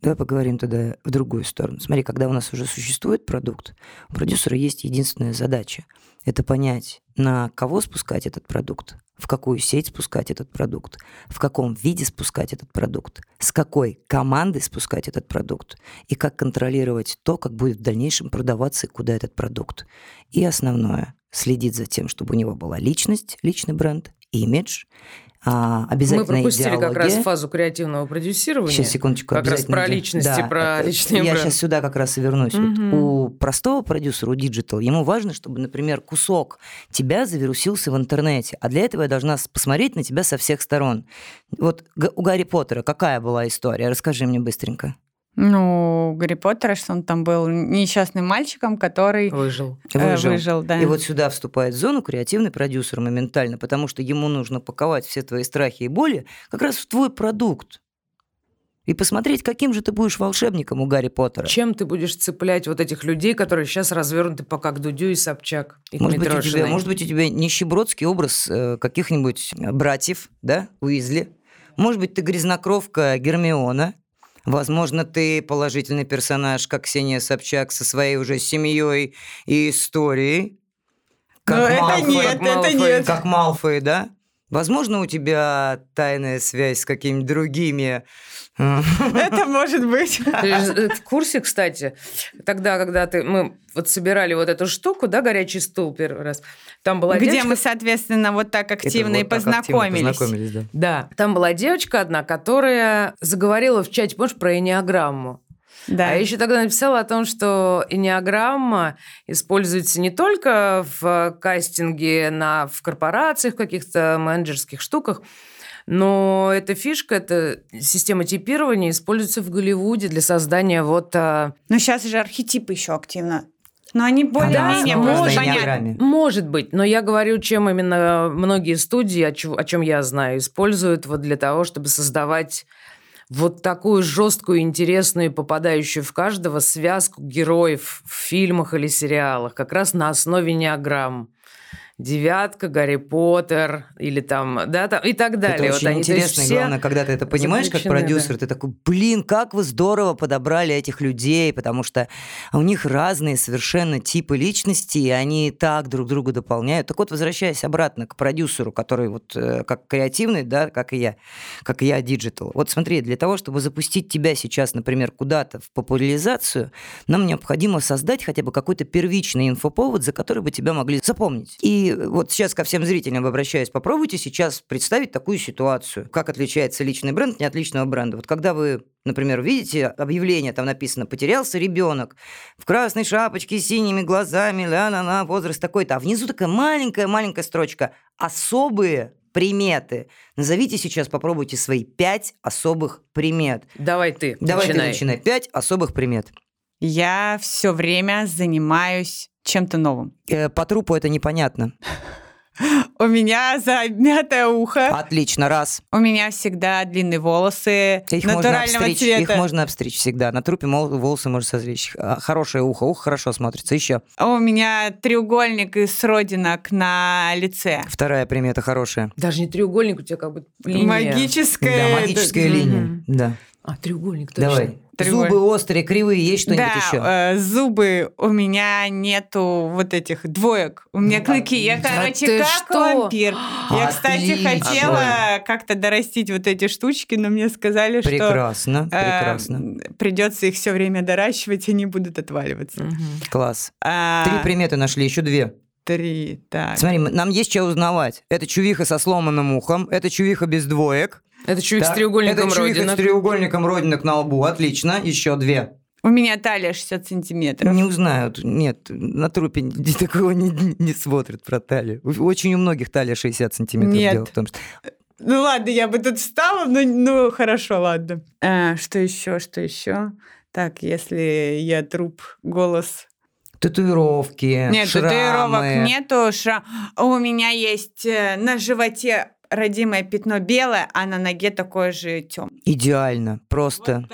Давай поговорим тогда в другую сторону. Смотри, когда у нас уже существует продукт, у продюсера есть единственная задача. Это понять, на кого спускать этот продукт, в какую сеть спускать этот продукт, в каком виде спускать этот продукт, с какой командой спускать этот продукт, и как контролировать то, как будет в дальнейшем продаваться и куда этот продукт. И основное, следить за тем, чтобы у него была личность, личный бренд, имидж, а, Мы обязательно пропустили как раз идеология. фазу креативного продюсирования. Сейчас, секундочку. Как раз про личности, Да, про личный Я бренд. сейчас сюда как раз и вернусь. Вот Мгм. у простого продюсера, у диджитал, ему важно, чтобы, например, кусок тебя завирусился в интернете. А для этого я должна посмотреть на тебя со всех сторон. Вот у Гарри Поттера какая была история? Расскажи мне быстренько. Ну, Гарри Поттера, что он там был несчастным мальчиком, который Выжил. э, Выжил. выжил, да. И вот сюда вступает в зону креативный продюсер моментально, потому что ему нужно паковать все твои страхи и боли как раз в твой продукт. И посмотреть, каким же ты будешь волшебником у Гарри Поттера. Чем ты будешь цеплять вот этих людей, которые сейчас развернуты по как Дудю и Собчак? И Может быть, у тебя, может быть, у тебя нищебродский образ э, каких-нибудь братьев, да, Уизли. Может быть, ты грязнокровка Гермиона. Возможно, ты положительный персонаж, как Ксения Собчак, со своей уже семьей и историей. Ну, это Малфой. нет, как Малфой. это нет. Как Малфой, да? Возможно, у тебя тайная связь с какими-то другими... э, <laughs> Это может быть. Ты э, в курсе, кстати, тогда, когда ты, мы вот собирали вот эту штуку, да, горячий стул первый раз, там была Где девочка... мы, соответственно, вот так активно это и вот так активно познакомились. познакомились, да. Да, там была девочка одна, которая заговорила в чате, помнишь, про энеограмму. Да. А я еще тогда написала о том, что энеограмма используется не только в кастинге на, в корпорациях, в каких-то менеджерских штуках, но эта фишка, эта система типирования используется в Голливуде для создания вот... а, Но сейчас же архетипы еще активно. Но они более-менее понятны. энеограмме. Может быть, но я говорю, чем именно многие студии, о чем, о чем я знаю, используют вот для того, чтобы создавать вот такую жесткую, интересную, попадающую в каждого связку героев в фильмах или сериалах, как раз на основе неограмм. Девятка, Гарри Поттер или там, да, там и так далее. Это Вот очень они, то есть интересно, все главное, когда ты это понимаешь как продюсер, ты такой, блин, как вы здорово подобрали этих людей, потому что у них разные совершенно типы личности, и они так друг друга дополняют. Так вот, возвращаясь обратно к продюсеру, который вот э, как креативный, да, как и я, как и я диджитал. Вот смотри, для того, чтобы запустить тебя сейчас, например, куда-то в популяризацию, нам необходимо создать хотя бы какой-то первичный инфоповод, за который бы тебя могли запомнить. И вот сейчас ко всем зрителям обращаюсь, попробуйте сейчас представить такую ситуацию. Как отличается личный бренд от личного бренда? Вот когда вы Например, видите объявление, там написано «Потерялся ребенок в красной шапочке с синими глазами, ля-ля-ля, возраст такой-то». А внизу такая маленькая-маленькая строчка «Особые приметы». Назовите сейчас, попробуйте свои пять особых примет. Давай ты, Давай начинай. ты начинай. Пять особых примет. Я все время занимаюсь чем-то новым. Э, по трупу это непонятно. У меня замятое ухо. Отлично, раз. У меня всегда длинные волосы Их можно натурального обстричь, цвета. их можно обстричь всегда. На трупе волосы можно созречь. А, Хорошее ухо, ухо хорошо смотрится. Еще. А У меня треугольник из родинок на лице. Вторая примета хорошая. Даже не треугольник, у тебя как бы линия. Магическая. Да, магическая это- линия. Да. А, треугольник, точно. Давай. Треугольник. Зубы острые, кривые, есть что-нибудь да, еще? э, зубы у меня нету вот этих двоек. У меня Ну, клыки. Я, короче, Да ты как что? вампир. Я, кстати, Отлично. хотела как-то дорастить вот эти штучки, но мне сказали, что Прекрасно, э, прекрасно. придется их все время доращивать, и они будут отваливаться. Мгм. Класс. А, Три приметы нашли, еще две. Три, так. Смотри, нам есть что узнавать. Это чувиха со сломанным ухом, это чувиха без двоек. Это чувик Так, с треугольником это чувиха родинок. с треугольником родинок на лбу. Отлично, еще две. У меня талия 60 сантиметров. Не узнают. Нет, на трупе такого не, не смотрят про талию. Очень у многих талия 60 сантиметров. Нет. Дело в том, что... Ну ладно, я бы тут встала, но ну хорошо, ладно. А, что еще, что еще? Так, если я труп, голос. Татуировки, Нет, шрамы. татуировок нету. Шра... У меня есть э, на животе родимое пятно белое, а на ноге такое же темное. Идеально, просто.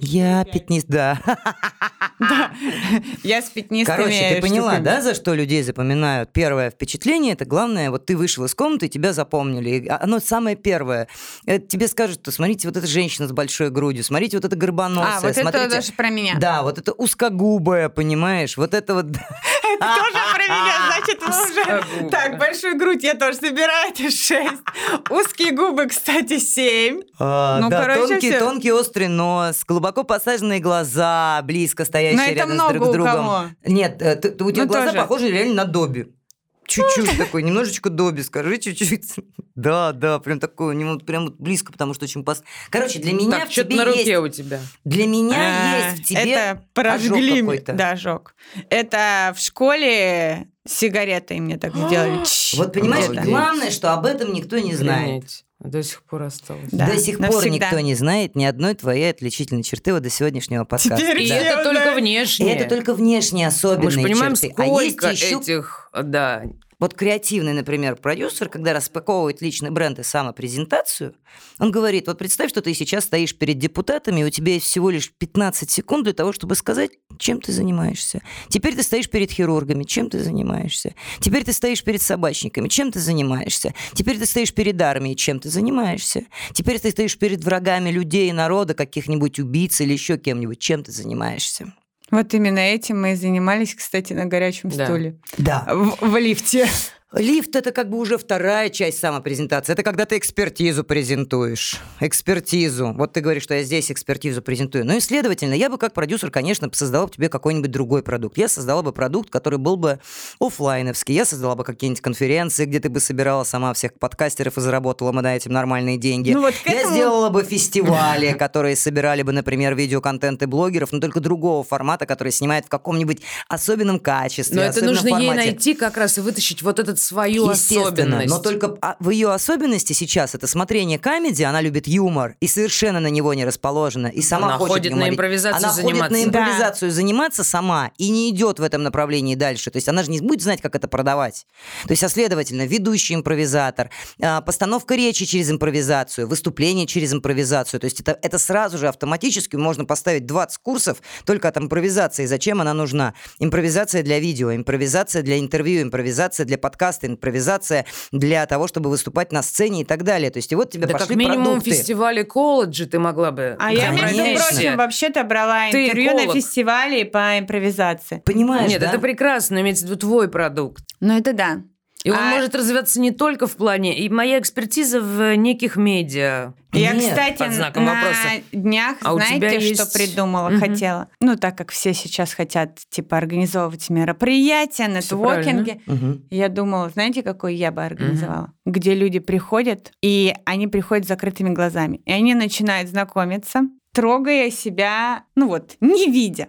Я пятнист, да. Да. <laughs> Я с пятнистыми Короче, ты поняла, да, за что людей запоминают? Первое впечатление, это главное, вот ты вышел из комнаты, и тебя запомнили. И Оно самое первое. Это тебе скажут, что смотрите, вот эта женщина с большой грудью, смотрите, вот эта горбоносая, А, вот это даже про меня. Да, вот это узкогубая, понимаешь? Вот это вот... <laughs> Это тоже про меня, значит, вы уже... Так, большую грудь я тоже собираю, это 6. Узкие губы, кстати, 7. А, Ну, да, короче, тонкий, тонкий острый нос, глубоко посаженные глаза, близко стоящие Но рядом много с друг другом. кого. Нет, э, у тебя Ну, глаза тоже. похожи реально на Добби. Чуть-чуть такой, немножечко Добби, скажи чуть-чуть. Да, да, прям такой, нему прям вот близко, потому что очень пос... Короче, для меня Так, в тебе на руке есть... у тебя. Для меня А, есть в тебе Это прожгли... Да, ожог. Это в школе сигаретой мне так <gasps> сделали. Чш. Вот понимаешь, главное, что об этом никто не знает. До сих пор осталось. Да, до сих пор навсегда. никто не знает ни одной твоей отличительной черты вот до сегодняшнего подкаста. Теперь И это только знают. И это только внешние особенные Мы же понимаем, черты. сколько а есть еще этих, да, Вот креативный, например, продюсер, когда распаковывает личный бренд и самопрезентацию, он говорит, вот представь, что ты сейчас стоишь перед депутатами, у тебя есть всего лишь 15 секунд для того, чтобы сказать, чем ты занимаешься. Теперь ты стоишь перед хирургами, чем ты занимаешься. Теперь ты стоишь перед собачниками, чем ты занимаешься. Теперь ты стоишь перед армией, чем ты занимаешься. Теперь ты стоишь перед врагами людей, народа, каких-нибудь убийц или еще кем-нибудь, чем ты занимаешься. Вот именно этим мы и занимались, кстати, на горячем Да. стуле. Да. В, в лифте. Лифт это как бы уже вторая часть самопрезентации. Это когда ты экспертизу презентуешь. Экспертизу. Вот ты говоришь, что я здесь экспертизу презентую. Ну и, следовательно, я бы как продюсер, конечно, создала бы тебе какой-нибудь другой продукт. Я создала бы продукт, который был бы оффлайновский. Я создала бы какие-нибудь конференции, где ты бы собирала сама всех подкастеров и заработала бы на этим нормальные деньги. Ну вот к Я этому- сделала бы фестивали, <laughs> которые собирали бы, например, видеоконтент и блогеров, но только другого формата, который снимает в каком-нибудь особенном качестве. но это нужно ей найти как раз и вытащить вот этот свою Естественно, особенность. но только а, в ее особенности сейчас это смотрение комедии, она любит юмор и совершенно на него не расположена, и сама Она хочет ходит на юморить. импровизацию она заниматься. ходит на импровизацию заниматься сама и не идет в этом направлении дальше. То есть она же не будет знать, как это продавать. То есть, а следовательно, ведущий импровизатор, а, постановка речи через импровизацию, выступление через импровизацию. То есть это, это сразу же автоматически можно поставить 20 курсов только от импровизации. Зачем она нужна? Импровизация для видео, импровизация для интервью, импровизация для подкаста подкаст, импровизация для того, чтобы выступать на сцене и так далее. То есть и вот тебе Да как пошли минимум продукты. фестивале колледжи ты могла бы... А я, между прочим, вообще-то брала Ты интервью на эколог. фестивале по импровизации. Понимаешь, Нет, да? это прекрасно, но имеется в виду твой продукт. Ну, это да. И он А- может развиваться не только в плане... И моя экспертиза в неких медиа. Я, Нет, кстати, под знаком на вопроса. днях, А знаете, есть- что придумала, Мгм. хотела? Ну, так как все сейчас хотят, типа, организовывать мероприятия, нетворкинги. Мгм. Я думала, знаете, какой я бы организовала? Где люди приходят, и они приходят с закрытыми глазами. И они начинают знакомиться, трогая себя, ну вот, не видя.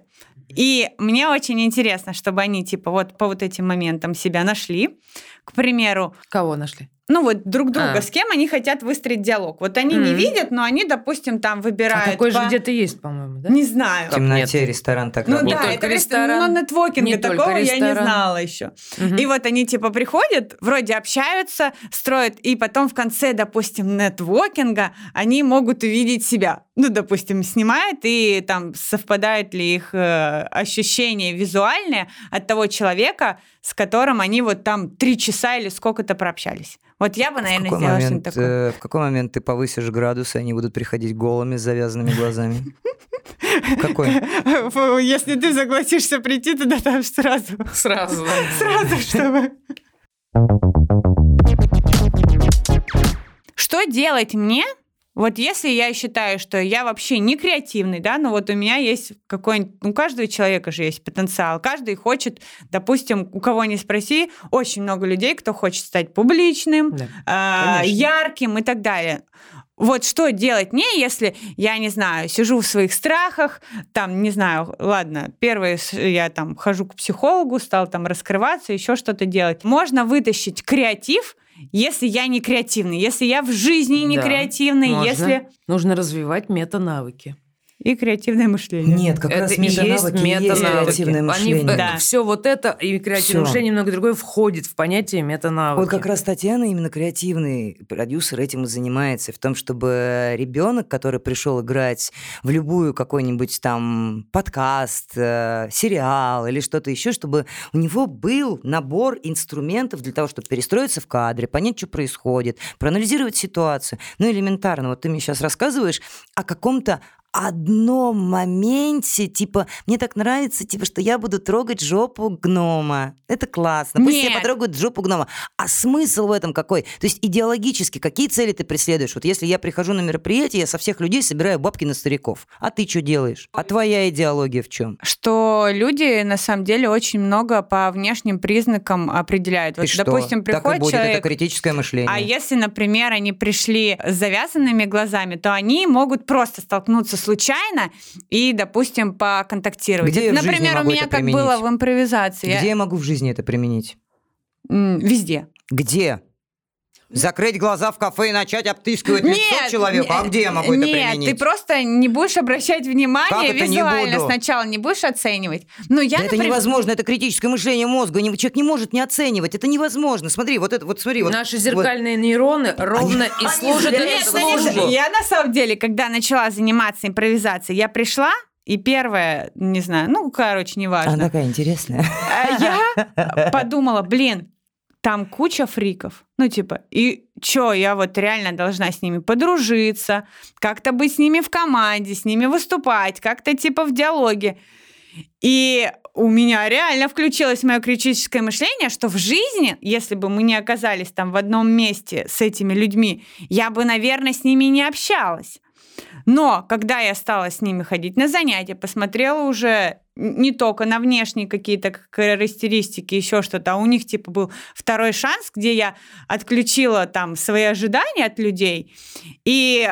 И мне очень интересно, чтобы они, типа, вот по вот этим моментам себя нашли. К примеру, Кого нашли? Ну вот друг друга, А. с кем они хотят выстроить диалог. Вот они не Мгм. видят, но они, допустим, там А выбирают. такой же по- где-то есть, по-моему, да? Не знаю. В темноте Нет. ресторан так Ну Не да, работает. только это ресторан, но нетворкинга не такого я не знала еще. Мгм. И вот они типа приходят, вроде общаются, строят, и потом в конце, допустим, нетворкинга они могут увидеть себя. Ну, допустим, снимают, и там совпадают ли их э, ощущения визуальные от того человека, с которым они вот там три часа или сколько-то прообщались. Вот я бы, наверное, сделала момент, что-нибудь такое. э, в какой момент ты повысишь градус, и они будут приходить голыми с завязанными глазами? Какой? <laughs> Если ты согласишься прийти туда, там сразу, Сразу. <laughs> сразу, чтобы... Что делать мне, вот если я считаю, что я вообще не креативный, да, но вот у меня есть какой-нибудь, у каждого человека же есть потенциал, каждый хочет, допустим, у кого не спроси, очень много людей, кто хочет стать публичным, Да. Конечно. ярким и так далее. Вот что делать мне, если я, не знаю, сижу в своих страхах, там, не знаю, ладно, первое, я там хожу к психологу, стал там раскрываться, еще что-то делать. Можно вытащить креатив, если я не креативный, если я в жизни не Да, креативный, Можно. если... Нужно развивать мета-навыки. И креативное мышление. Нет, как это раз и есть метанавыки есть мета-навыки. креативное Они, мышление. Да. Все вот это и креативное Всё. мышление, и многое другое входит в понятие метанавыки. Вот как раз Татьяна, именно креативный продюсер, этим и занимается. В том, чтобы ребенок, который пришел играть в любую какой-нибудь там подкаст, э, сериал или что-то еще, чтобы у него был набор инструментов для того, чтобы перестроиться в кадре, понять, что происходит, проанализировать ситуацию. Ну, элементарно. Вот ты мне сейчас рассказываешь о каком-то одном моменте, типа, мне так нравится, типа, что я буду трогать жопу гнома. Это классно. Пусть Нет. потрогают жопу гнома. А смысл в этом какой? То есть идеологически какие цели ты преследуешь? Вот если я прихожу на мероприятие, я со всех людей собираю бабки на стариков. А ты что делаешь? А твоя идеология в чем? Что люди, на самом деле, очень много по внешним признакам определяют. И Вот, что? допустим, так и приходит будет, человек, это критическое мышление. А если, например, они пришли с завязанными глазами, то они могут просто столкнуться случайно и, допустим, поконтактировать. Где например, у меня как применить? было в импровизации. Где я могу в жизни это применить? Везде. Где? Закрыть глаза в кафе и начать обтыскивать лицо человека? А не- где я могу это нет, применить? ты просто не будешь обращать внимание это не визуально буду? сначала, не будешь оценивать. Ну, я, Да это например- невозможно, это критическое мышление мозга. Не- Человек не может не оценивать. Это невозможно. Смотри, вот это, вот смотри. вот- Наши зеркальные нейроны ровно и они служат для эту этого Нет, службу. нет, Я на самом деле, когда начала заниматься импровизацией, я пришла, и первое, не знаю, ну, короче, неважно. Она такая интересная. А Я <laughs> подумала, блин, там куча фриков. Ну, типа, и чё, я вот реально должна с ними подружиться, как-то быть с ними в команде, с ними выступать, как-то типа в диалоге. И у меня реально включилось мое критическое мышление, что в жизни, если бы мы не оказались там в одном месте с этими людьми, я бы, наверное, с ними не общалась. Но когда я стала с ними ходить на занятия, посмотрела уже не только на внешние какие-то характеристики, еще что-то, а у них типа был второй шанс, где я отключила там свои ожидания от людей, и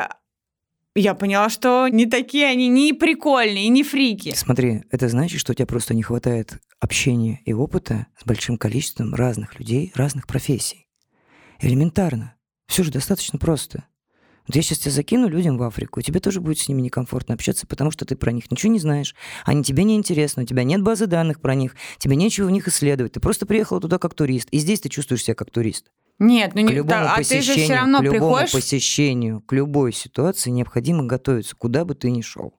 я поняла, что не такие они не прикольные, не фрики. Смотри, это значит, что у тебя просто не хватает общения и опыта с большим количеством разных людей, разных профессий. Элементарно. Все же достаточно просто. Вот я сейчас тебя закину людям в Африку, и тебе тоже будет с ними некомфортно общаться, потому что ты про них ничего не знаешь. Они тебе не интересны, у тебя нет базы данных про них, тебе нечего в них исследовать. Ты просто приехала туда как турист, и здесь ты чувствуешь себя как турист. Нет, ну К не любому да, а ты же посещению, все равно к любому приходишь. посещению, к любой ситуации необходимо готовиться, куда бы ты ни шел.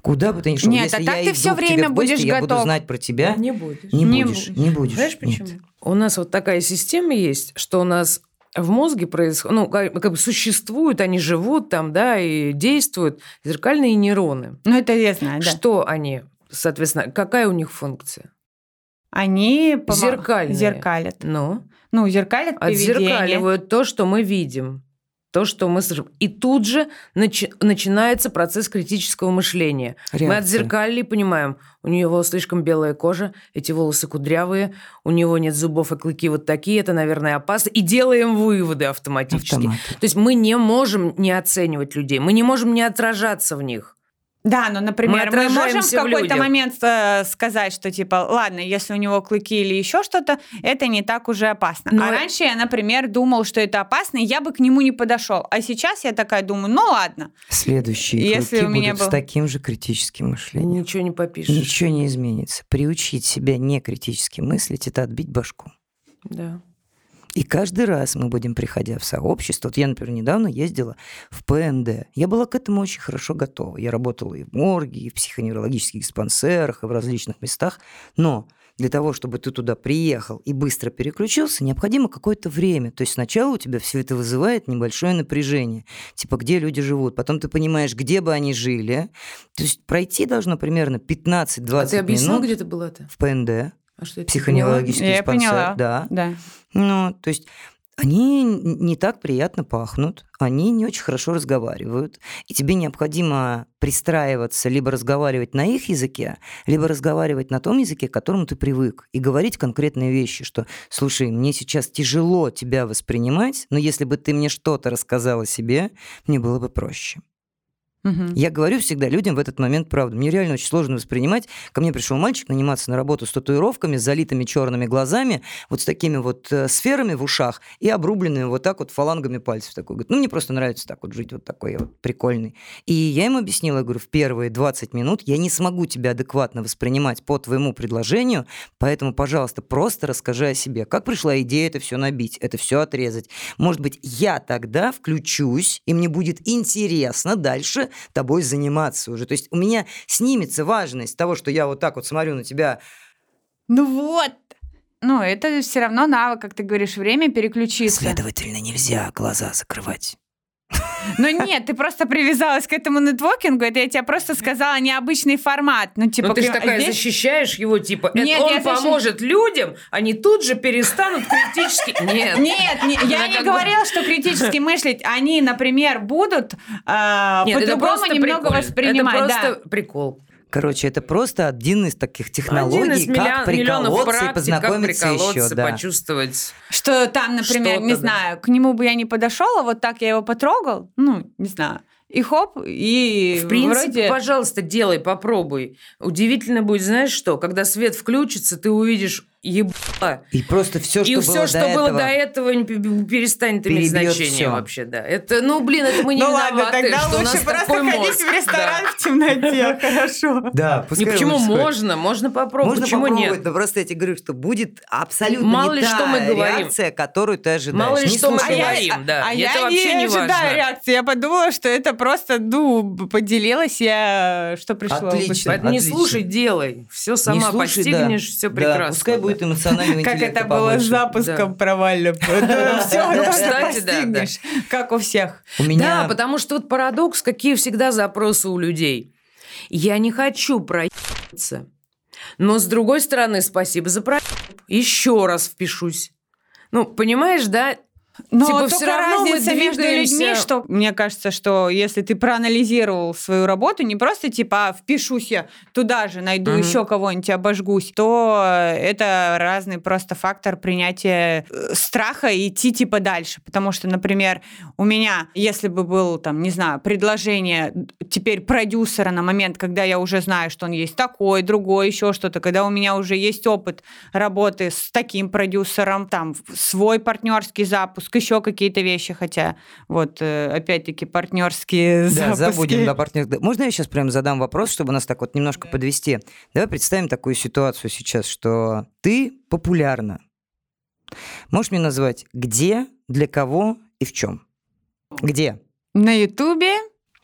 Куда бы ты ни шел, Нет, если а так я ты иду тебе время в гости, будешь я буду готов. знать про тебя. Не будешь. Не, Не будешь, будешь. не будешь. Знаешь Нет. почему? У нас вот такая система есть, что у нас в мозге происходит, ну, как, как бы существуют, они живут там, да, и действуют зеркальные нейроны. Ну, это я знаю, да. Что они, соответственно, какая у них функция? Они помо- Зеркальные. зеркалят. Ну, Ну, зеркалят поведение. отзеркаливают то, что мы видим. То, что мы слышим. И тут же начи- начинается процесс критического мышления. Мы Реакция. отзеркалили и понимаем, у него слишком белая кожа, эти волосы кудрявые, у него нет зубов и клыки вот такие, это, наверное, опасно. И делаем выводы автоматически. Автомат. То есть мы не можем не оценивать людей, мы не можем не отражаться в них. Да, но, например, мы, можем в какой-то момент э, сказать, что типа, ладно, если у него клыки или еще что-то, это не так уже опасно. Но- А раньше я, например, думал, что это опасно, и я бы к нему не подошел. А сейчас я такая думаю, ну ладно. Следующие Если клыки у меня будут был- с таким же критическим мышлением. Ничего не попишешь. Ничего не изменится. Приучить себя не критически мыслить – это отбить башку. Да. И каждый раз мы будем, приходя в сообщество, вот я, например, недавно ездила в ПНД. Я была к этому очень хорошо готова. Я работала и в морге, и в психоневрологических диспансерах, и в различных местах. Но для того, чтобы ты туда приехал и быстро переключился, необходимо какое-то время. То есть сначала у тебя все это вызывает небольшое напряжение. Типа, где люди живут. Потом ты понимаешь, где бы они жили. То есть пройти должно примерно 15-20 А ты объяснил, минут где ты была-то? в ПНД, А что это? психоневрологический Я диспансер. поняла. Да. Да. Ну, то есть они не так приятно пахнут, они не очень хорошо разговаривают, и тебе необходимо пристраиваться, либо разговаривать на их языке, либо разговаривать на том языке, к которому ты привык, и говорить конкретные вещи, что, слушай, мне сейчас тяжело тебя воспринимать, но если бы ты мне что-то рассказал о себе, мне было бы проще. Мгм. Я говорю всегда людям в этот момент правду. Мне реально очень сложно воспринимать. Ко мне пришел мальчик наниматься на работу с татуировками, с залитыми черными глазами, вот с такими вот э, сферами в ушах и обрубленными вот так вот фалангами пальцев. Такой. Говорит, ну, мне просто нравится так вот жить, вот такой вот прикольный. И я ему объяснила, я говорю, в первые 20 минут я не смогу тебя адекватно воспринимать по твоему предложению, поэтому, пожалуйста, просто расскажи о себе. Как пришла идея это все набить, это все отрезать? Может быть, я тогда включусь, и мне будет интересно дальше тобой заниматься уже. То есть у меня снимется важность того, что я вот так вот смотрю на тебя. Ну вот. Ну, это все равно навык, как ты говоришь, время переключиться. Следовательно, нельзя глаза закрывать. Ну нет, ты просто привязалась к этому нетворкингу, это я тебе просто сказала необычный формат. Ну, типа, Ну, ты же такая здесь- защищаешь его, типа, это Нет, он защищ- поможет людям, они тут же перестанут критически... <laughs> Нет. Нет, не- я не говорила, что критически <laughs> мыслить. Они, например, будут э, по-другому немного воспринимать. Это да. просто прикол. Короче, это просто один из таких технологий, Один из как миллион- миллионов приколоться и практик, как познакомиться приколоться, еще. Да. почувствовать. Что там, например, не да. знаю, к нему бы я не подошел, а вот так я его потрогал, ну, не знаю, и хоп, и В принципе, вроде... пожалуйста, делай, попробуй. Удивительно будет, знаешь что, когда свет включится, ты увидишь ебало. И просто все, что И было все, до что этого. было до этого, не пе- перестанет иметь значение всё. вообще, да. Это, ну, блин, это мы не ну ладно, виноваты, тогда что у нас лучше просто такой ходить мозг. в ресторан Да. в темноте, <laughs> хорошо. Да, Не, пускай почему лучше можно? Можно попробовать. Можно почему попробовать, нет? но просто я тебе говорю, что будет абсолютно Мало не ли, та что мы говорим. реакция, которую ты ожидаешь. Мало ли, Не что мы говорим, да. а я вообще не ожидаю реакции. Я подумала, что это просто, ну, поделилась я, что пришло. Отлично. Поэтому не слушай, делай. Все сама постигнешь, все прекрасно. пускай да. Будет эмоционального Как это было с запуском провальным. Все, Кстати, да, как у всех. Да, потому что вот парадокс, какие всегда запросы у людей. Я не хочу проебаться. Но, с другой стороны, спасибо за проеб. Еще раз впишусь. Ну, понимаешь, да? Но Типа, только всё равно разница между людьми, что мне кажется, что если ты проанализировал свою работу, не просто типа а, впишусь я туда же, найду Мгм. еще кого-нибудь, обожгусь, то это разный просто фактор принятия э, страха и идти типа дальше. Потому что, например, у меня, если бы был там, не знаю, предложение теперь продюсера на момент, когда я уже знаю, что он есть такой, другой, еще что-то, когда у меня уже есть опыт работы с таким продюсером, там свой партнерский запуск, еще какие-то вещи, хотя вот э, опять-таки партнерские Да, запуски. забудем. Да, Можно я сейчас прям задам вопрос, чтобы нас так вот немножко подвести? Давай представим такую ситуацию сейчас, что ты популярна. Можешь мне назвать где, для кого и в чем? Где? На Ютубе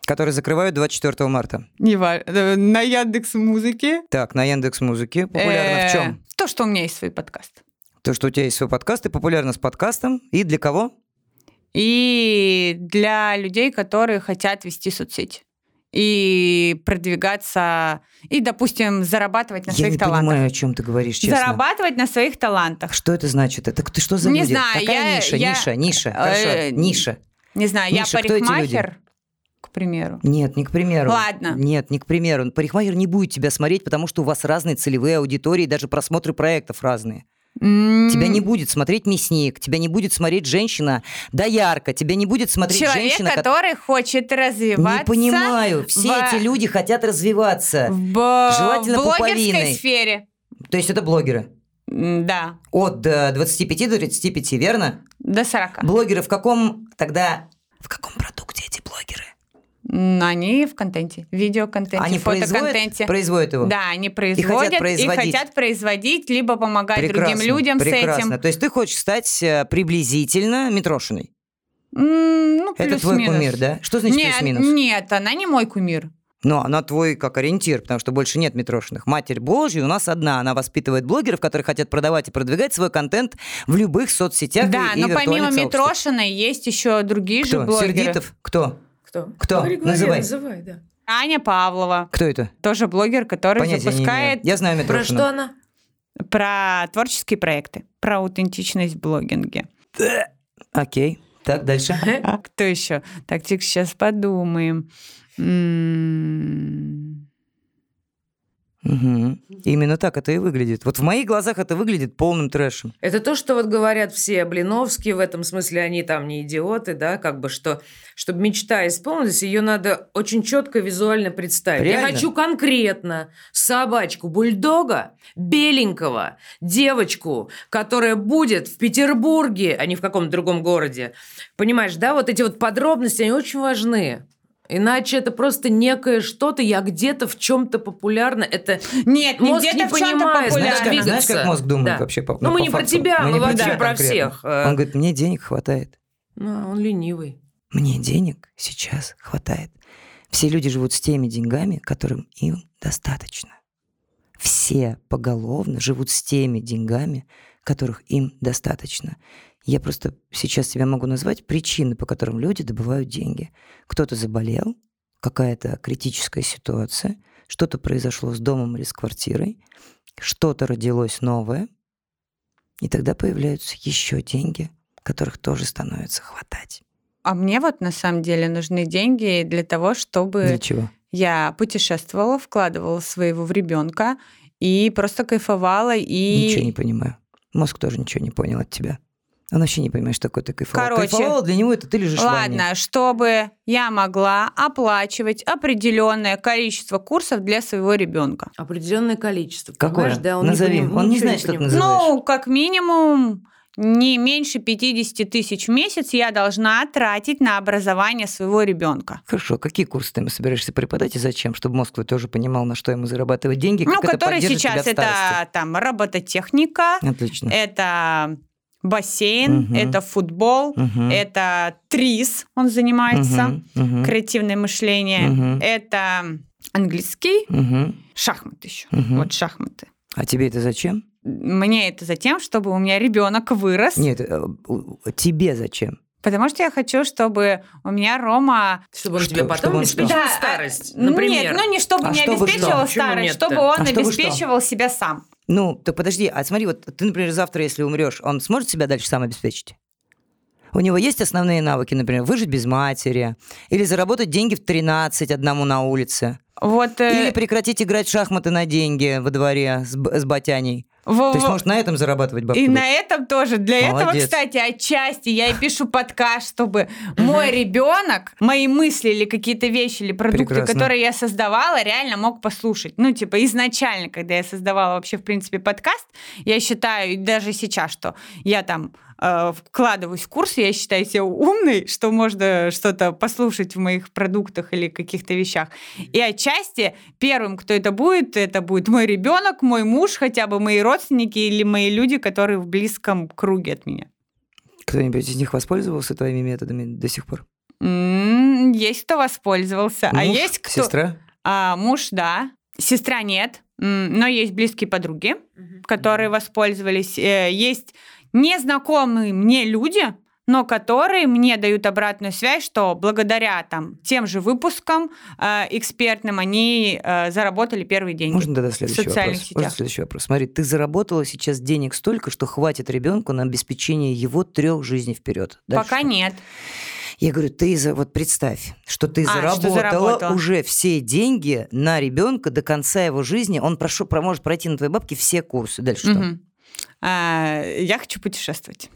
Который закрывают 24 марта. Не ва- э, На Яндекс Музыке. Так, на Яндекс Музыке. Популярно в чем? То, что у меня есть свой подкаст. То, что у тебя есть свой подкаст, и популярно с подкастом. И для кого? И для людей, которые хотят вести соцсети. И продвигаться, и, допустим, зарабатывать на Я своих не талантах. понимаю, о чем ты говоришь, честно. Зарабатывать на своих талантах. Что это значит? Это ты что за Не люди? знаю, Какая я- ниша? я- Ниша, ниша. Хорошо, Э, ниша. Не знаю, Миша, я парикмахер, к примеру. Нет, не к примеру. Ладно. Нет, не к примеру. Парикмахер не будет тебя смотреть, потому что у вас разные целевые аудитории, даже просмотры проектов разные. Тебя не будет смотреть мясник, тебя не будет смотреть женщина доярка, тебя не будет смотреть Человек, женщина, ко- который хочет развиваться. Не понимаю. Все в- эти люди хотят развиваться. В, Желательно в блогерской пуповиной. сфере. То есть это блогеры. Да, От э, 25 до 35, верно? до 40. Блогеры в каком тогда... В каком продукте Они в контенте, видеоконтенте, Они производят, фотоконтенте. производят его? Да, они производят и производить. хотят производить, либо помогать другим людям прекрасно. с этим. То есть ты хочешь стать э, приблизительно Митрошиной? М, Ну, Это твой кумир, да? Что значит Нет, плюс-минус? нет, она не мой кумир. Но она твой как ориентир, потому что больше нет Митрошиных. Матерь Божья у нас одна. Она воспитывает блогеров, которые хотят продавать и продвигать свой контент в любых соцсетях да, и, и но помимо виртуальных сообществах. Митрошиной есть еще другие же Кто? блогеры. Сердитов? Кто? Кто? Кто? Говори, говори, Называй. называй, да. Аня Павлова, Кто это? тоже блогер, который Понятия не запускает имею. Я знаю Про Митрошину. что она? про творческие проекты, про аутентичность в блогинге. Окей. Так, дальше. А кто еще? Так, тихо, сейчас подумаем. Мгм. Именно так это и выглядит. Вот в моих глазах это выглядит полным трэшем. Это то, что вот говорят все Блиновские, в этом смысле они там не идиоты, да, как бы, что чтобы мечта исполнилась, ее надо очень четко визуально представить. Реально? Я хочу конкретно собачку бульдога, беленького, девочку, которая будет в Петербурге, а не в каком-то другом городе. Понимаешь, да, вот эти вот подробности, они очень важны. Иначе это просто некое что-то, я где-то в чем-то популярна. Это Нет, не Мозг где-то не в чем-то понимает, Знаешь, как, знаешь, как мозг думает Да. вообще? По, Ну, мы по не про факту? тебя, мы не вообще про конкретно. всех. Э. Он говорит, мне денег хватает. Ну, он ленивый. Мне денег сейчас хватает. Все люди живут с теми деньгами, которым им достаточно. Все поголовно живут с теми деньгами, которых им достаточно. Я просто сейчас тебе могу назвать причины, по которым люди добывают деньги. Кто-то заболел, какая-то критическая ситуация, что-то произошло с домом или с квартирой, что-то родилось новое, и тогда появляются еще деньги, которых тоже становится хватать. А мне вот на самом деле нужны деньги для того, чтобы Для чего? я путешествовала, вкладывала своего в ребенка и просто кайфовала и Ничего не понимаю. Мозг тоже ничего не понял от тебя. Он вообще не понимает, что такое ты кайфовал. Короче, Кайфовала для него это ты лежишь в ванне. Ладно, чтобы я могла оплачивать определенное количество курсов для своего ребенка. Определенное количество. Какое? да, он Назови. Не поним- Он не знает, что ты называешь. Ну, как минимум, не меньше 50 тысяч в месяц я должна тратить на образование своего ребенка. Хорошо, какие курсы ты ему собираешься преподать и зачем? Чтобы мозг твой тоже понимал, на что ему зарабатывать деньги, Ну, как это поддержит тебя сейчас это там робототехника, Отлично. это бассейн, Мгм. это футбол, Мгм. это трис, он занимается, мгм, креативное мышление, Мгм. это английский, мгм, шахматы еще. мгм. Вот шахматы. А тебе это зачем? Мне это затем, чтобы у меня ребенок вырос, Нет, э, тебе зачем? потому что я хочу, чтобы у меня Рома Чтобы он Что- тебе потом чтобы он обеспечил что? Да, старость, а, например. Нет, ну не чтобы А не чтобы обеспечивал что? Старость, чтобы он А чтобы что? обеспечивал себя сам. Ну, так подожди, а смотри, вот ты, например, завтра, если умрешь, он сможет себя дальше сам обеспечить? У него есть основные навыки, например, выжить без матери, или заработать деньги в 13 одному на улице, Вот, э, или прекратить играть в шахматы на деньги во дворе с, с батяней. Во- То есть, может, на этом зарабатывать бабки? И будет? на этом тоже. Для этого, Молодец. кстати, отчасти я и пишу подкаст, чтобы мой ребенок, мои мысли или какие-то вещи или продукты, Прекрасно. которые я создавала, реально мог послушать. Ну, типа, изначально, когда я создавала вообще, в принципе, подкаст, я считаю, даже сейчас, что я там э, вкладываюсь в курс, я считаю себя умной, что можно что-то послушать в моих продуктах или каких-то вещах. И отчасти первым, кто это будет, это будет мой ребенок, мой муж, хотя бы мои родственники или мои люди, которые в близком круге от меня. Кто-нибудь из них воспользовался твоими методами до сих пор? Есть кто воспользовался, а Муж, есть кто... Сестра? А, муж, да. Сестра нет, но есть близкие подруги, которые воспользовались. Э, Есть незнакомые мне люди, но которые мне дают обратную связь, что благодаря там тем же выпускам э, экспертным они э, заработали первые деньги. Можно тогда следующий социальных вопрос? Можно следующий вопрос? Смотри, ты заработала сейчас денег столько, что хватит ребенку на обеспечение его трех жизней вперед. Пока нет. Я говорю, ты за, вот представь, что ты А, что заработала, заработала. уже все деньги на ребенка до конца его жизни. Он прошу, про- может пройти на твоей бабке все курсы. Дальше что? А, я хочу путешествовать.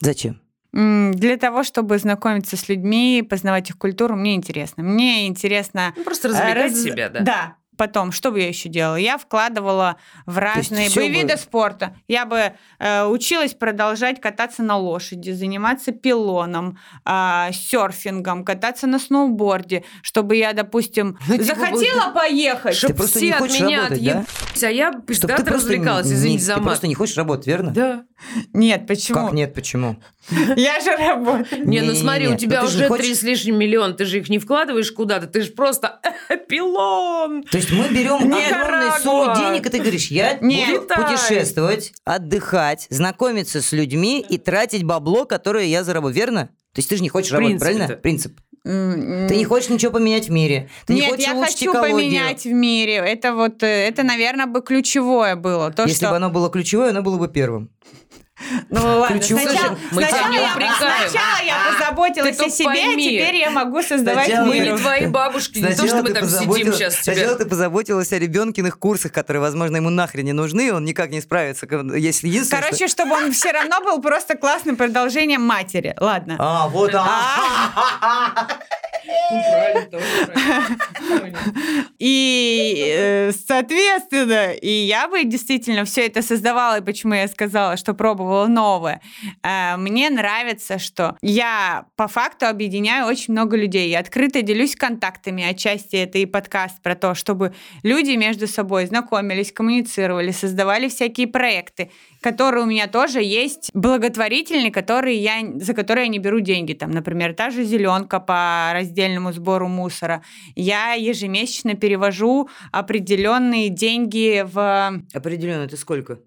Зачем? Для того, чтобы знакомиться с людьми, познавать их культуру, мне интересно. Мне интересно... Ну, просто э, развлекать раз- себя, да? Да. Потом, что бы я еще делала? Я вкладывала в разные бы бы- виды спорта. Я бы э, училась продолжать кататься на лошади, заниматься пилоном, а, серфингом, кататься на сноуборде, чтобы я, допустим, Ну, типа, захотела поехать. Чтоб просто все не от меня работать, да? отъебались, а я пиздато ты развлекалась, не- извините за Ты мат. просто не хочешь работать, верно? Да. Нет, почему? Как нет, почему? <laughs> Я же работаю. Не, ну смотри, у ну тебя уже три с лишним миллиона, ты же их не вкладываешь куда-то, ты же просто <laughs> пилон. То есть мы берем огромную сумму денег, и ты говоришь, я <laughs> буду путешествовать, отдыхать, знакомиться с людьми и тратить бабло, которое я заработаю, верно? То есть ты же не хочешь работать, правильно? Принцип. Ты не хочешь ничего поменять в мире. Ты не Нет, хочешь я хочу экологию. поменять в мире. Это вот, э, это, наверное, бы ключевое было. То, Если что... бы оно было ключевое, оно было бы первым. Ну ладно, сначала, Мы тебя сначала не я, упрекаем. сначала я позаботилась Ты о себе, пойми. а теперь я могу создавать Сначала Мы мир. не твои бабушки, не то, что мы там сидим позаботилась- сейчас Сначала тебя. ты позаботилась о ребенкиных курсах, которые, возможно, ему нахрен не нужны, он никак не справится. Если единственное, что- Короче, чтобы он все равно был просто классным продолжением матери. Ладно. А, вот, а. И, э, соответственно, и я бы действительно все это создавала, и почему я сказала, что пробовала новое. Э, Мне нравится, что я по факту объединяю очень много людей. Я открыто делюсь контактами, отчасти это и подкаст про то, чтобы люди между собой знакомились, коммуницировали, создавали всякие проекты, которые у меня тоже есть, благотворительные, которые я, за которые я не беру деньги. Там, например, та же зеленка по раздельному сбору мусора. Я ежемесячно перевожу определенные деньги в... Определенно, ты сколько?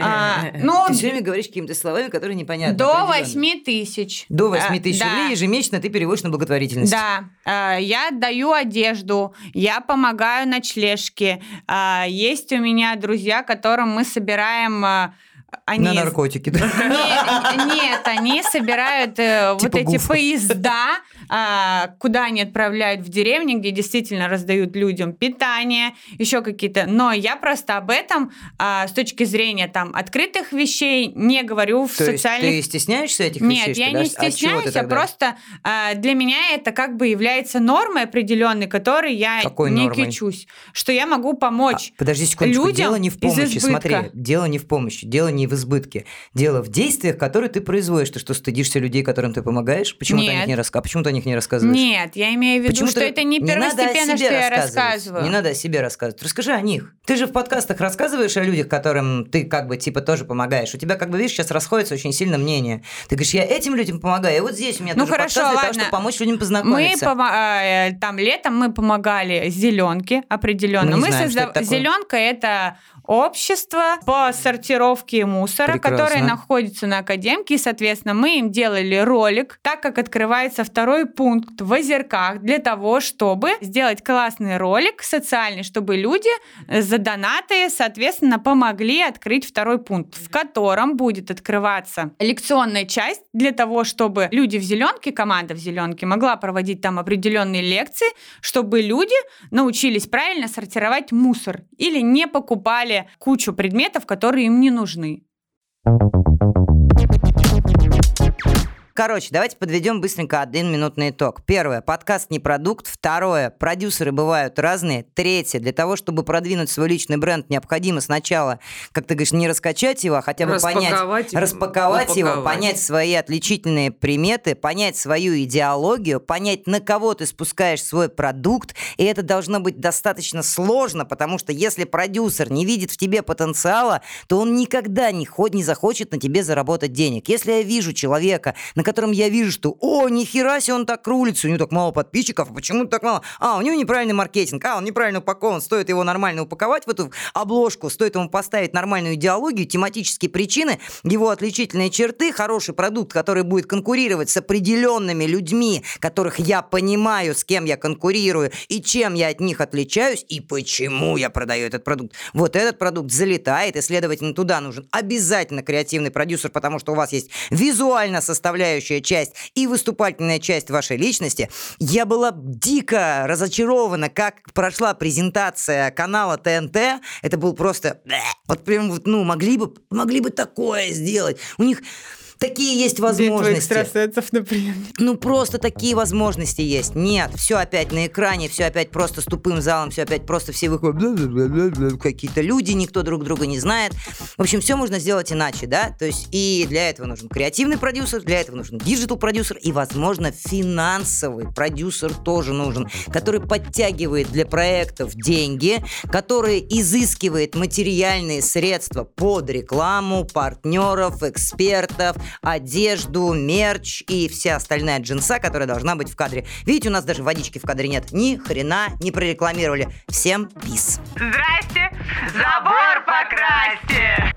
А, <laughs> ну, Ты все время говоришь какими-то словами, которые непонятны. до определенно. 8 тысяч. До 8 А, тысяч да. рублей ежемесячно ты переводишь на благотворительность. Да, э, я даю одежду, я помогаю ночлежке. А, Есть у меня друзья, которым мы собираем... Они На наркотики, да? <laughs> Не- Нет, они собирают э, вот Типа эти гуфа. поезда, <laughs> а, куда они отправляют в деревни, где действительно раздают людям питание, еще какие-то. Но я просто об этом а, с точки зрения там открытых вещей не говорю в То есть социальных ты стесняешься этих нет, вещей? я что ли? не А ты стесняюсь, а просто для меня это как бы является нормой определенной, которой я Какой не нормой? кичусь, что я могу помочь. А, Подожди секундочку, людям дело не в помощи, смотри, дело не в помощи, дело не в избытке, дело в действиях, которые ты производишь. Ты что, стыдишься людей, которым ты помогаешь? Почему ты о них Нет. не, раска... Почему ты о них не рассказываешь? Нет, я имею в виду, Почему что ты- это не первостепенно, себе что я рассказываю. Не надо о себе рассказывать. Расскажи о них. Ты же в подкастах рассказываешь о людях, которым ты как бы типа тоже помогаешь. У тебя как бы, видишь, сейчас расходится очень сильно мнение. Ты говоришь, я этим людям помогаю, и вот здесь у меня Ну, тоже хорошо, подкаст для того, ладно. чтобы помочь людям Мы познакомиться. помо- а, э, там летом мы помогали зеленке определенно. Мы не знаем, такое. Зеленка это общество по сортировке мусора, Прекрасно. которое находится на Академке. И, соответственно, мы им делали ролик, так как открывается второй пункт в озерках, для того, чтобы сделать классный ролик социальный, чтобы люди за донаты, соответственно, помогли открыть второй пункт, в котором будет открываться лекционная часть для того, чтобы люди в зеленке, команда в зеленке могла проводить там определенные лекции, чтобы люди научились правильно сортировать мусор или не покупали кучу предметов, которые им не нужны. Короче, давайте подведем быстренько один минутный итог. Первое, подкаст не продукт. Второе, продюсеры бывают разные. Третье, для того, чтобы продвинуть свой личный бренд, необходимо сначала, как ты говоришь, не раскачать его, а хотя бы понять, Распаковать распаковать его, упаковать. понять свои отличительные приметы, понять свою идеологию, понять, на кого ты спускаешь свой продукт. И это должно быть достаточно сложно, потому что если продюсер не видит в тебе потенциала, то он никогда не, не захочет на тебе заработать денег. Если я вижу человека, на котором я вижу, что, о, нихера себе он так рулится, у него так мало подписчиков, а почему так мало? А, у него неправильный маркетинг, а, он неправильно упакован, стоит его нормально упаковать в эту обложку, стоит ему поставить нормальную идеологию, тематические причины, его отличительные черты, хороший продукт, который будет конкурировать с определенными людьми, которых я понимаю, с кем я конкурирую и чем я от них отличаюсь и почему я продаю этот продукт. Вот этот продукт залетает, и, следовательно, туда нужен обязательно креативный продюсер, потому что у вас есть визуально составляющая часть и выступательная часть вашей личности. Я была дико разочарована, как прошла презентация канала ТНТ. Это был просто... Вот прям вот, ну, могли бы, могли бы такое сделать. У них Такие есть возможности. экстрасенсов, например. Ну, просто такие возможности есть. Нет, все опять на экране, все опять просто с тупым залом, все опять просто все выходят какие-то люди, никто друг друга не знает. В общем, все можно сделать иначе, да? То есть и для этого нужен креативный продюсер, для этого нужен digital продюсер и, возможно, финансовый продюсер тоже нужен, который подтягивает для проектов деньги, который изыскивает материальные средства под рекламу, партнеров, экспертов, одежду, мерч и вся остальная джинса, которая должна быть в кадре. Видите, у нас даже водички в кадре нет. Ни хрена не прорекламировали. Всем пис. Здрасте! Забор покрасьте!